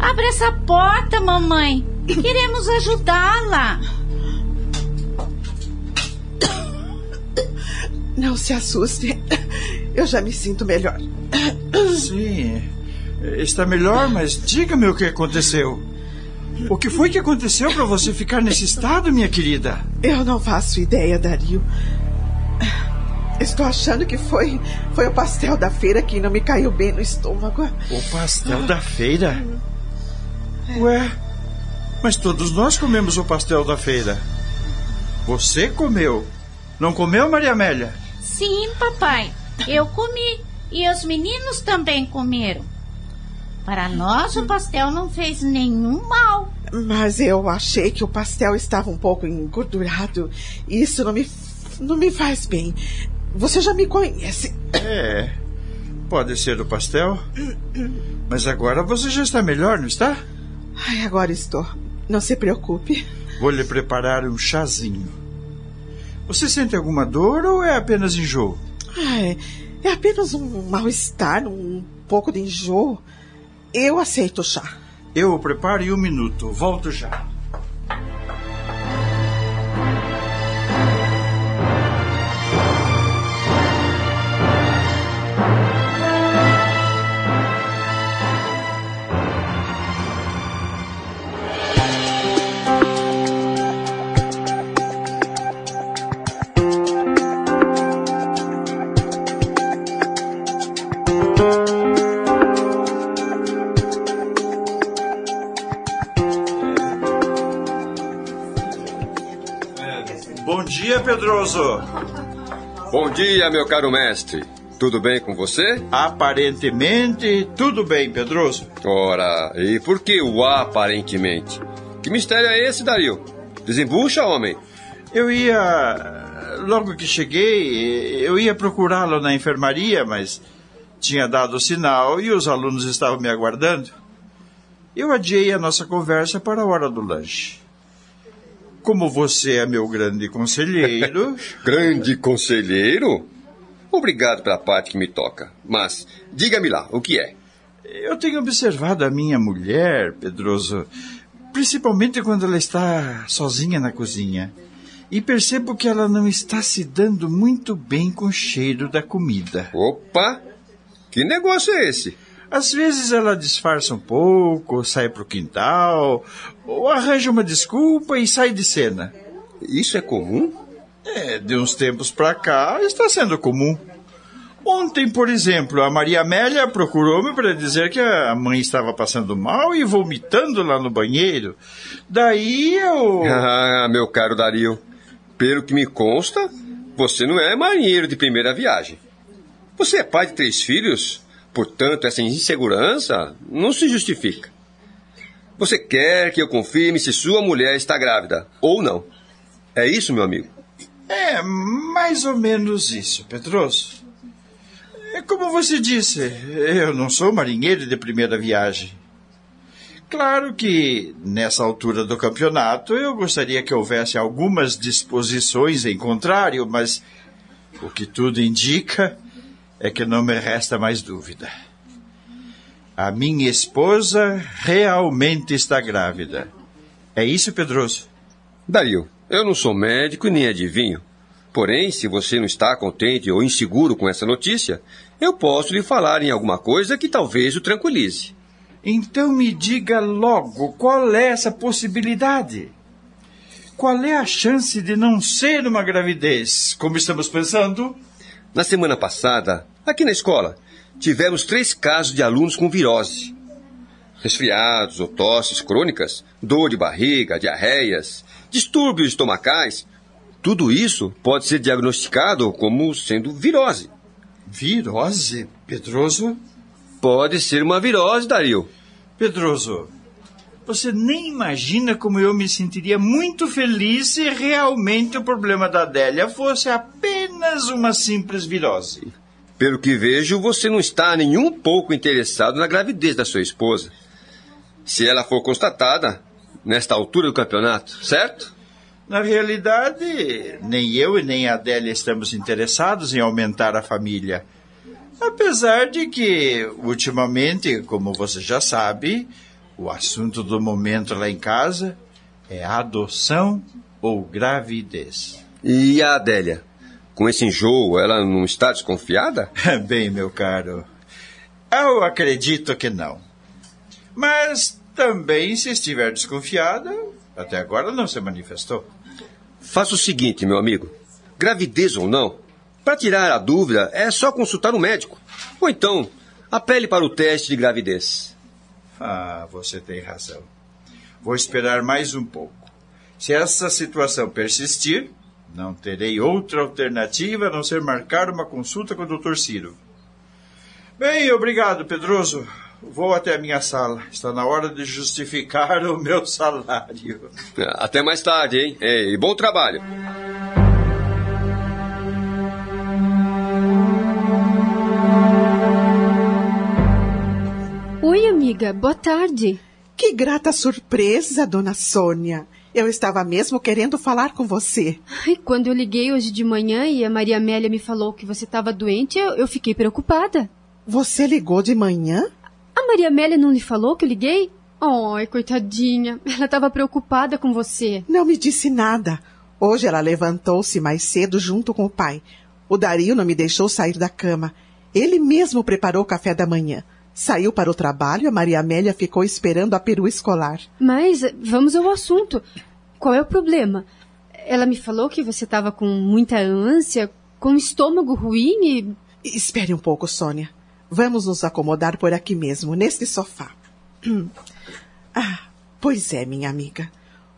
abra essa porta, mamãe. Queremos ajudá-la. Não se assuste. Eu já me sinto melhor. Sim, está melhor, mas diga-me o que aconteceu. O que foi que aconteceu para você ficar nesse estado, minha querida? Eu não faço ideia, Dario. Estou achando que foi foi o pastel da feira que não me caiu bem no estômago. O pastel da feira? Ué, mas todos nós comemos o pastel da feira. Você comeu? Não comeu, Maria Amélia? Sim, papai. Eu comi. E os meninos também comeram. Para nós, o pastel não fez nenhum mal. Mas eu achei que o pastel estava um pouco engordurado. Isso não me, não me faz bem. Você já me conhece. É, pode ser o pastel. Mas agora você já está melhor, não está? Ai, agora estou. Não se preocupe. Vou lhe preparar um chazinho. Você sente alguma dor ou é apenas enjoo? Ai, é apenas um mal-estar, um pouco de enjoo. Eu aceito o chá. Eu preparo em um minuto. Volto já. Pedroso. Bom dia, meu caro mestre. Tudo bem com você? Aparentemente, tudo bem, Pedroso. Ora, e por que o aparentemente? Que mistério é esse, Dario? Desembucha, homem. Eu ia. Logo que cheguei, eu ia procurá-lo na enfermaria, mas tinha dado o sinal e os alunos estavam me aguardando. Eu adiei a nossa conversa para a hora do lanche. Como você é meu grande conselheiro. grande conselheiro? Obrigado pela parte que me toca. Mas diga-me lá, o que é? Eu tenho observado a minha mulher, Pedroso, principalmente quando ela está sozinha na cozinha. E percebo que ela não está se dando muito bem com o cheiro da comida. Opa! Que negócio é esse? Às vezes ela disfarça um pouco, sai para o quintal, ou arranja uma desculpa e sai de cena. Isso é comum? É, de uns tempos para cá está sendo comum. Ontem, por exemplo, a Maria Amélia procurou-me para dizer que a mãe estava passando mal e vomitando lá no banheiro. Daí eu. Ah, meu caro Dario, pelo que me consta, você não é marinheiro de primeira viagem. Você é pai de três filhos, portanto, essa insegurança não se justifica. Você quer que eu confirme se sua mulher está grávida ou não. É isso, meu amigo? É, mais ou menos isso, Pedroso. É como você disse, eu não sou marinheiro de primeira viagem. Claro que, nessa altura do campeonato, eu gostaria que houvesse algumas disposições em contrário, mas o que tudo indica é que não me resta mais dúvida. A minha esposa realmente está grávida. É isso, Pedroso? Dario, eu não sou médico e nem adivinho. Porém, se você não está contente ou inseguro com essa notícia, eu posso lhe falar em alguma coisa que talvez o tranquilize. Então me diga logo qual é essa possibilidade. Qual é a chance de não ser uma gravidez, como estamos pensando? Na semana passada, aqui na escola, tivemos três casos de alunos com virose. Resfriados ou tosses crônicas, dor de barriga, diarreias, distúrbios estomacais. Tudo isso pode ser diagnosticado como sendo virose. Virose, Pedroso? Pode ser uma virose, Dario. Pedroso, você nem imagina como eu me sentiria muito feliz se realmente o problema da Adélia fosse apenas uma simples virose. Pelo que vejo, você não está nem um pouco interessado na gravidez da sua esposa. Se ela for constatada nesta altura do campeonato, certo? Na realidade, nem eu e nem a Adélia estamos interessados em aumentar a família. Apesar de que, ultimamente, como você já sabe, o assunto do momento lá em casa é adoção ou gravidez. E a Adélia? Com esse enjoo, ela não está desconfiada? Bem, meu caro, eu acredito que não. Mas também, se estiver desconfiada, até agora não se manifestou. Faça o seguinte, meu amigo. Gravidez ou não, para tirar a dúvida, é só consultar o um médico. Ou então, apele para o teste de gravidez. Ah, você tem razão. Vou esperar mais um pouco. Se essa situação persistir, não terei outra alternativa a não ser marcar uma consulta com o Dr. Ciro. Bem, obrigado, Pedroso. Vou até a minha sala. Está na hora de justificar o meu salário. Até mais tarde, hein? E bom trabalho. Oi, amiga. Boa tarde. Que grata surpresa, dona Sônia. Eu estava mesmo querendo falar com você. Ai, quando eu liguei hoje de manhã e a Maria Amélia me falou que você estava doente, eu, eu fiquei preocupada. Você ligou de manhã? A Maria Amélia não lhe falou que eu liguei? Ai, coitadinha. Ela estava preocupada com você. Não me disse nada. Hoje ela levantou-se mais cedo junto com o pai. O Dario não me deixou sair da cama. Ele mesmo preparou o café da manhã. Saiu para o trabalho e a Maria Amélia ficou esperando a perua escolar. Mas vamos ao assunto. Qual é o problema? Ela me falou que você estava com muita ânsia, com o estômago ruim e. Espere um pouco, Sônia. Vamos nos acomodar por aqui mesmo, neste sofá. Ah, pois é, minha amiga.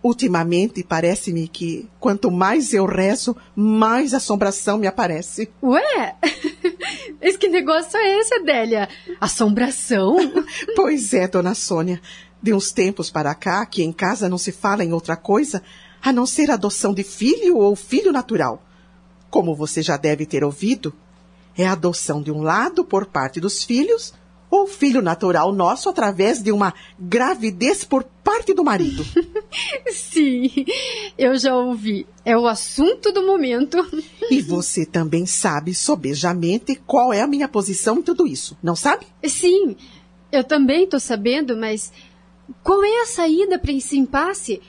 Ultimamente parece-me que quanto mais eu rezo, mais assombração me aparece. Ué? Mas que negócio é esse, Adélia? Assombração? pois é, dona Sônia. De uns tempos para cá, que em casa não se fala em outra coisa, a não ser adoção de filho ou filho natural. Como você já deve ter ouvido, É a adoção de um lado por parte dos filhos ou filho natural nosso através de uma gravidez por parte do marido. Sim, eu já ouvi. É o assunto do momento. E você também sabe sobejamente qual é a minha posição em tudo isso, não sabe? Sim, eu também estou sabendo, mas qual é a saída para esse impasse?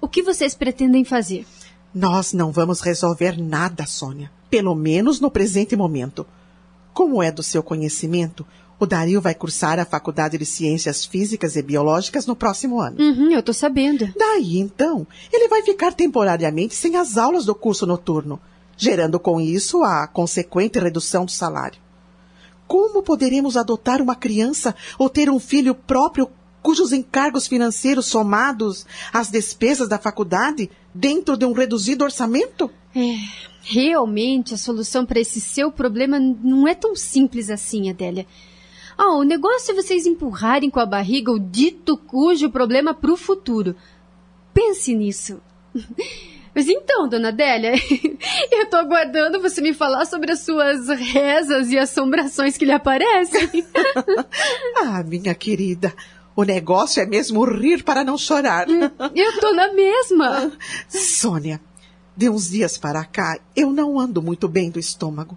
O que vocês pretendem fazer? Nós não vamos resolver nada, Sônia. Pelo menos no presente momento. Como é do seu conhecimento, o Dario vai cursar a Faculdade de Ciências Físicas e Biológicas no próximo ano. Uhum, eu tô sabendo. Daí, então, ele vai ficar temporariamente sem as aulas do curso noturno, gerando com isso a consequente redução do salário. Como poderemos adotar uma criança ou ter um filho próprio cujos encargos financeiros somados às despesas da faculdade dentro de um reduzido orçamento? É, realmente a solução para esse seu problema não é tão simples assim, Adélia. Ah, o negócio é vocês empurrarem com a barriga o dito cujo problema para o futuro. Pense nisso. Mas então, dona Adélia, eu tô aguardando você me falar sobre as suas rezas e assombrações que lhe aparecem. ah, minha querida, o negócio é mesmo rir para não chorar. Eu tô na mesma. Sônia, de uns dias para cá, eu não ando muito bem do estômago.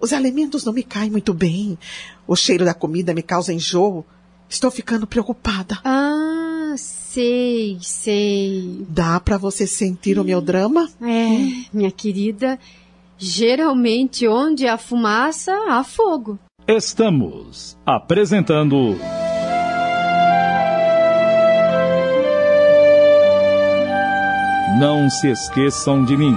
Os alimentos não me caem muito bem. O cheiro da comida me causa enjoo. Estou ficando preocupada. Ah, sei, sei. Dá para você sentir o meu drama? É, minha querida. Geralmente, onde há fumaça, há fogo. Estamos apresentando. Não se esqueçam de mim.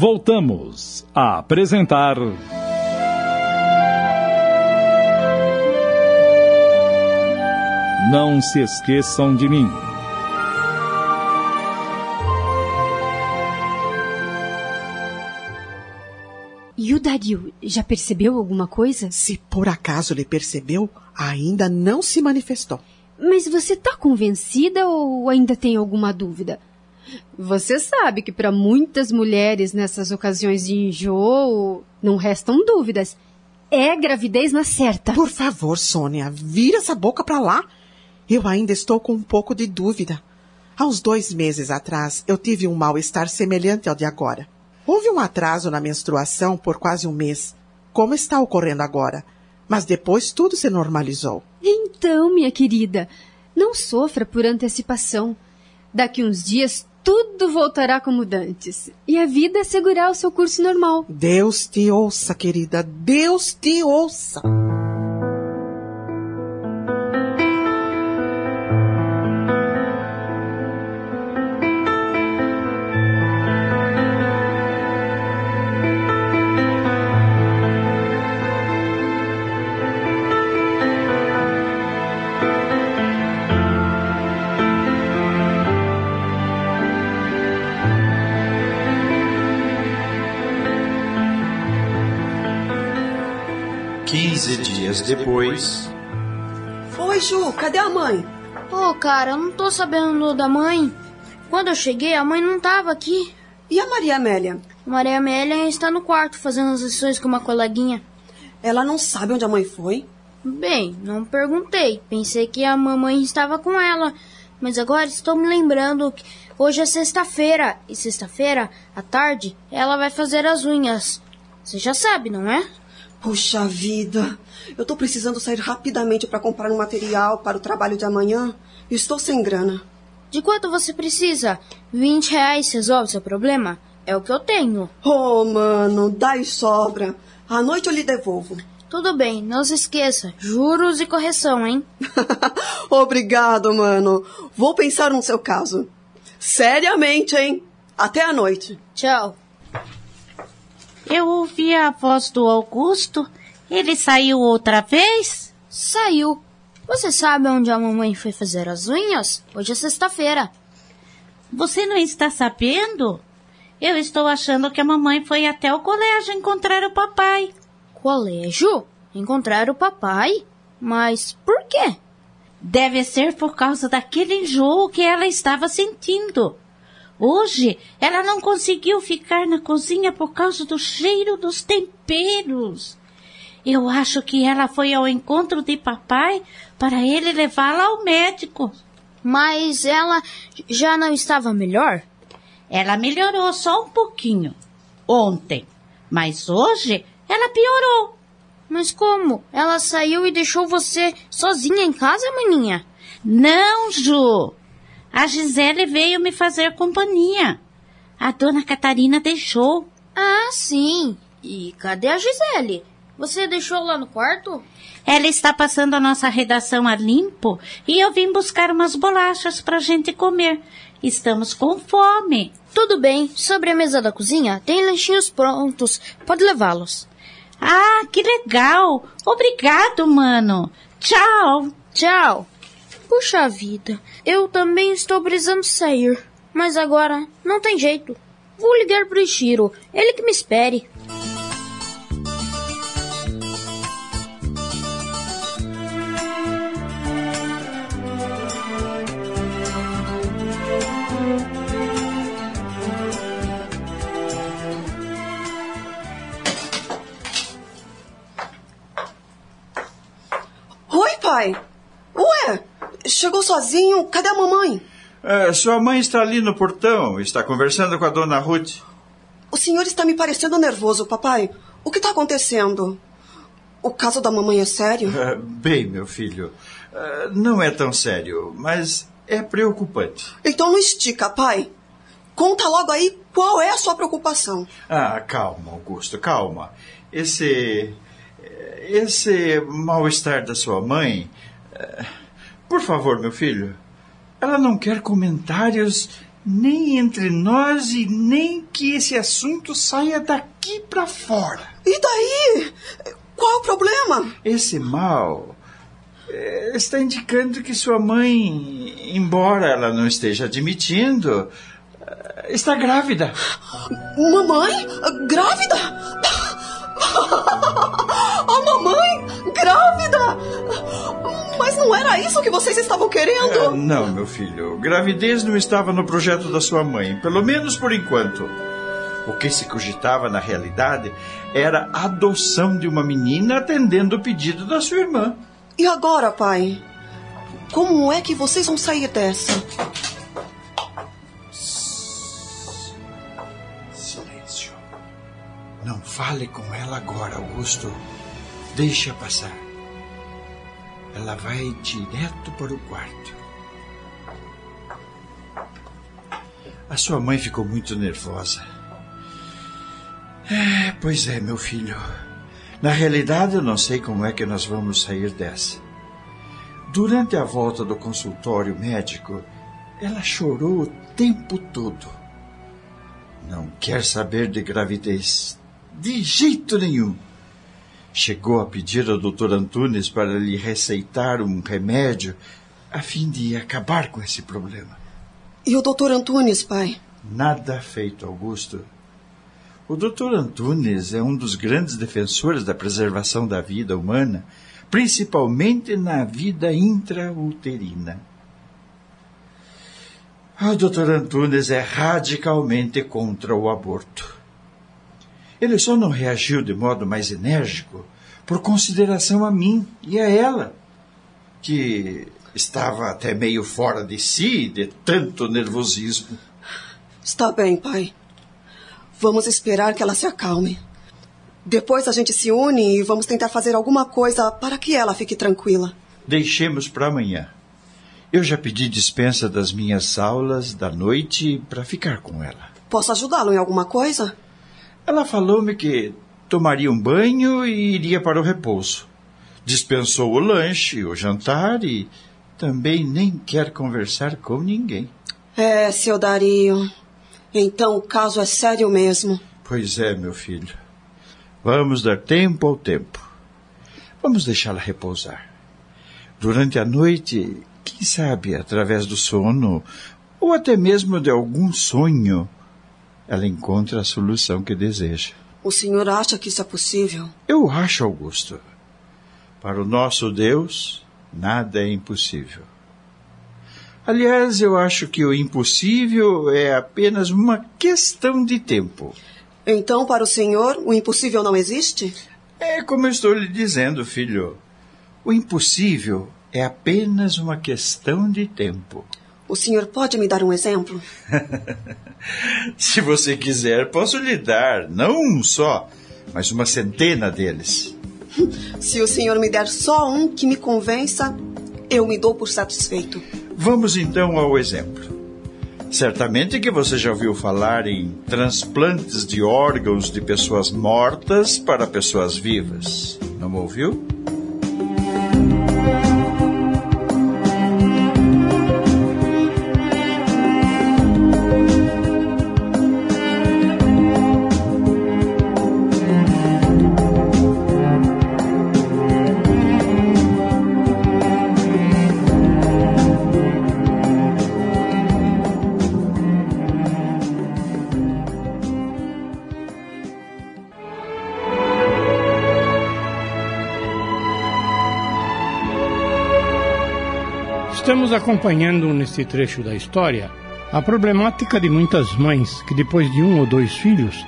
Voltamos a apresentar. Não se esqueçam de mim. E o Dario já percebeu alguma coisa? Se por acaso ele percebeu, ainda não se manifestou. Mas você está convencida ou ainda tem alguma dúvida? Você sabe que para muitas mulheres nessas ocasiões de enjoo não restam dúvidas. É gravidez na certa. Por favor, Sônia, vira essa boca para lá. Eu ainda estou com um pouco de dúvida. Há uns dois meses atrás, eu tive um mal-estar semelhante ao de agora. Houve um atraso na menstruação por quase um mês, como está ocorrendo agora. Mas depois tudo se normalizou. Então, minha querida, não sofra por antecipação. Daqui uns dias tudo voltará como dantes. E a vida seguirá o seu curso normal. Deus te ouça, querida. Deus te ouça. Depois. Oi, Ju, cadê a mãe? Ô, oh, cara, eu não tô sabendo da mãe. Quando eu cheguei, a mãe não tava aqui. E a Maria Amélia? Maria Amélia está no quarto fazendo as lições com uma coleguinha. Ela não sabe onde a mãe foi? Bem, não perguntei. Pensei que a mamãe estava com ela. Mas agora estou me lembrando que hoje é sexta-feira. E sexta-feira, à tarde, ela vai fazer as unhas. Você já sabe, não é? Puxa vida, eu tô precisando sair rapidamente para comprar um material para o trabalho de amanhã e estou sem grana. De quanto você precisa? 20 reais resolve seu problema? É o que eu tenho. Oh, mano, dá e sobra. À noite eu lhe devolvo. Tudo bem, não se esqueça. Juros e correção, hein? Obrigado, mano. Vou pensar no seu caso. Seriamente, hein? Até a noite. Tchau. Eu ouvi a voz do Augusto. Ele saiu outra vez? Saiu. Você sabe onde a mamãe foi fazer as unhas? Hoje é sexta-feira. Você não está sabendo? Eu estou achando que a mamãe foi até o colégio encontrar o papai. Colégio? Encontrar o papai? Mas por quê? Deve ser por causa daquele enjoo que ela estava sentindo. Hoje ela não conseguiu ficar na cozinha por causa do cheiro dos temperos. Eu acho que ela foi ao encontro de papai para ele levá-la ao médico. Mas ela já não estava melhor? Ela melhorou só um pouquinho ontem, mas hoje ela piorou. Mas como? Ela saiu e deixou você sozinha em casa, maninha? Não, Ju. A Gisele veio me fazer companhia. A dona Catarina deixou. Ah, sim. E cadê a Gisele? Você deixou lá no quarto? Ela está passando a nossa redação a limpo e eu vim buscar umas bolachas pra gente comer. Estamos com fome. Tudo bem. Sobre a mesa da cozinha, tem lanchinhos prontos. Pode levá-los. Ah, que legal! Obrigado, mano. Tchau. Tchau. Puxa vida, eu também estou precisando sair. Mas agora não tem jeito. Vou ligar pro Ishiro, ele que me espere. Oi, pai. Ué, chegou sozinho? Cadê a mamãe? É, sua mãe está ali no portão, está conversando com a dona Ruth. O senhor está me parecendo nervoso, papai. O que está acontecendo? O caso da mamãe é sério? É, bem, meu filho, é, não é tão sério, mas é preocupante. Então não estica, pai. Conta logo aí qual é a sua preocupação. Ah, calma, Augusto, calma. Esse. Esse mal-estar da sua mãe. Por favor, meu filho. Ela não quer comentários nem entre nós e nem que esse assunto saia daqui para fora. E daí? Qual o problema? Esse mal é, está indicando que sua mãe, embora ela não esteja admitindo, é, está grávida. Mamãe? Grávida? A mamãe? Grávida? Mas não era isso que vocês estavam querendo? É, não, meu filho. Gravidez não estava no projeto da sua mãe, pelo menos por enquanto. O que se cogitava na realidade era a adoção de uma menina atendendo o pedido da sua irmã. E agora, pai? Como é que vocês vão sair dessa? Silêncio. Não fale com ela agora, Augusto. Deixa passar. Ela vai direto para o quarto. A sua mãe ficou muito nervosa. É, pois é, meu filho. Na realidade, eu não sei como é que nós vamos sair dessa. Durante a volta do consultório médico, ela chorou o tempo todo. Não quer saber de gravidez. De jeito nenhum. Chegou a pedir ao Dr. Antunes para lhe receitar um remédio a fim de acabar com esse problema. E o doutor Antunes, pai? Nada feito, Augusto. O Dr. Antunes é um dos grandes defensores da preservação da vida humana, principalmente na vida intrauterina. O Dr. Antunes é radicalmente contra o aborto. Ele só não reagiu de modo mais enérgico por consideração a mim e a ela, que estava até meio fora de si de tanto nervosismo. Está bem, pai. Vamos esperar que ela se acalme. Depois a gente se une e vamos tentar fazer alguma coisa para que ela fique tranquila. Deixemos para amanhã. Eu já pedi dispensa das minhas aulas da noite para ficar com ela. Posso ajudá-lo em alguma coisa? Ela falou-me que tomaria um banho e iria para o repouso. Dispensou o lanche, o jantar e também nem quer conversar com ninguém. É, seu Dario. Então o caso é sério mesmo. Pois é, meu filho. Vamos dar tempo ao tempo. Vamos deixá-la repousar. Durante a noite, quem sabe, através do sono, ou até mesmo de algum sonho, ela encontra a solução que deseja. O senhor acha que isso é possível? Eu acho, Augusto. Para o nosso Deus, nada é impossível. Aliás, eu acho que o impossível é apenas uma questão de tempo. Então, para o senhor, o impossível não existe? É como eu estou lhe dizendo, filho. O impossível é apenas uma questão de tempo. O senhor pode me dar um exemplo? Se você quiser, posso lhe dar, não um só, mas uma centena deles. Se o senhor me der só um que me convença, eu me dou por satisfeito. Vamos então ao exemplo. Certamente que você já ouviu falar em transplantes de órgãos de pessoas mortas para pessoas vivas. Não ouviu? Acompanhando neste trecho da história a problemática de muitas mães que, depois de um ou dois filhos,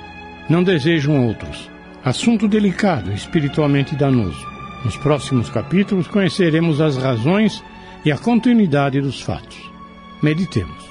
não desejam outros. Assunto delicado, espiritualmente danoso. Nos próximos capítulos conheceremos as razões e a continuidade dos fatos. Meditemos.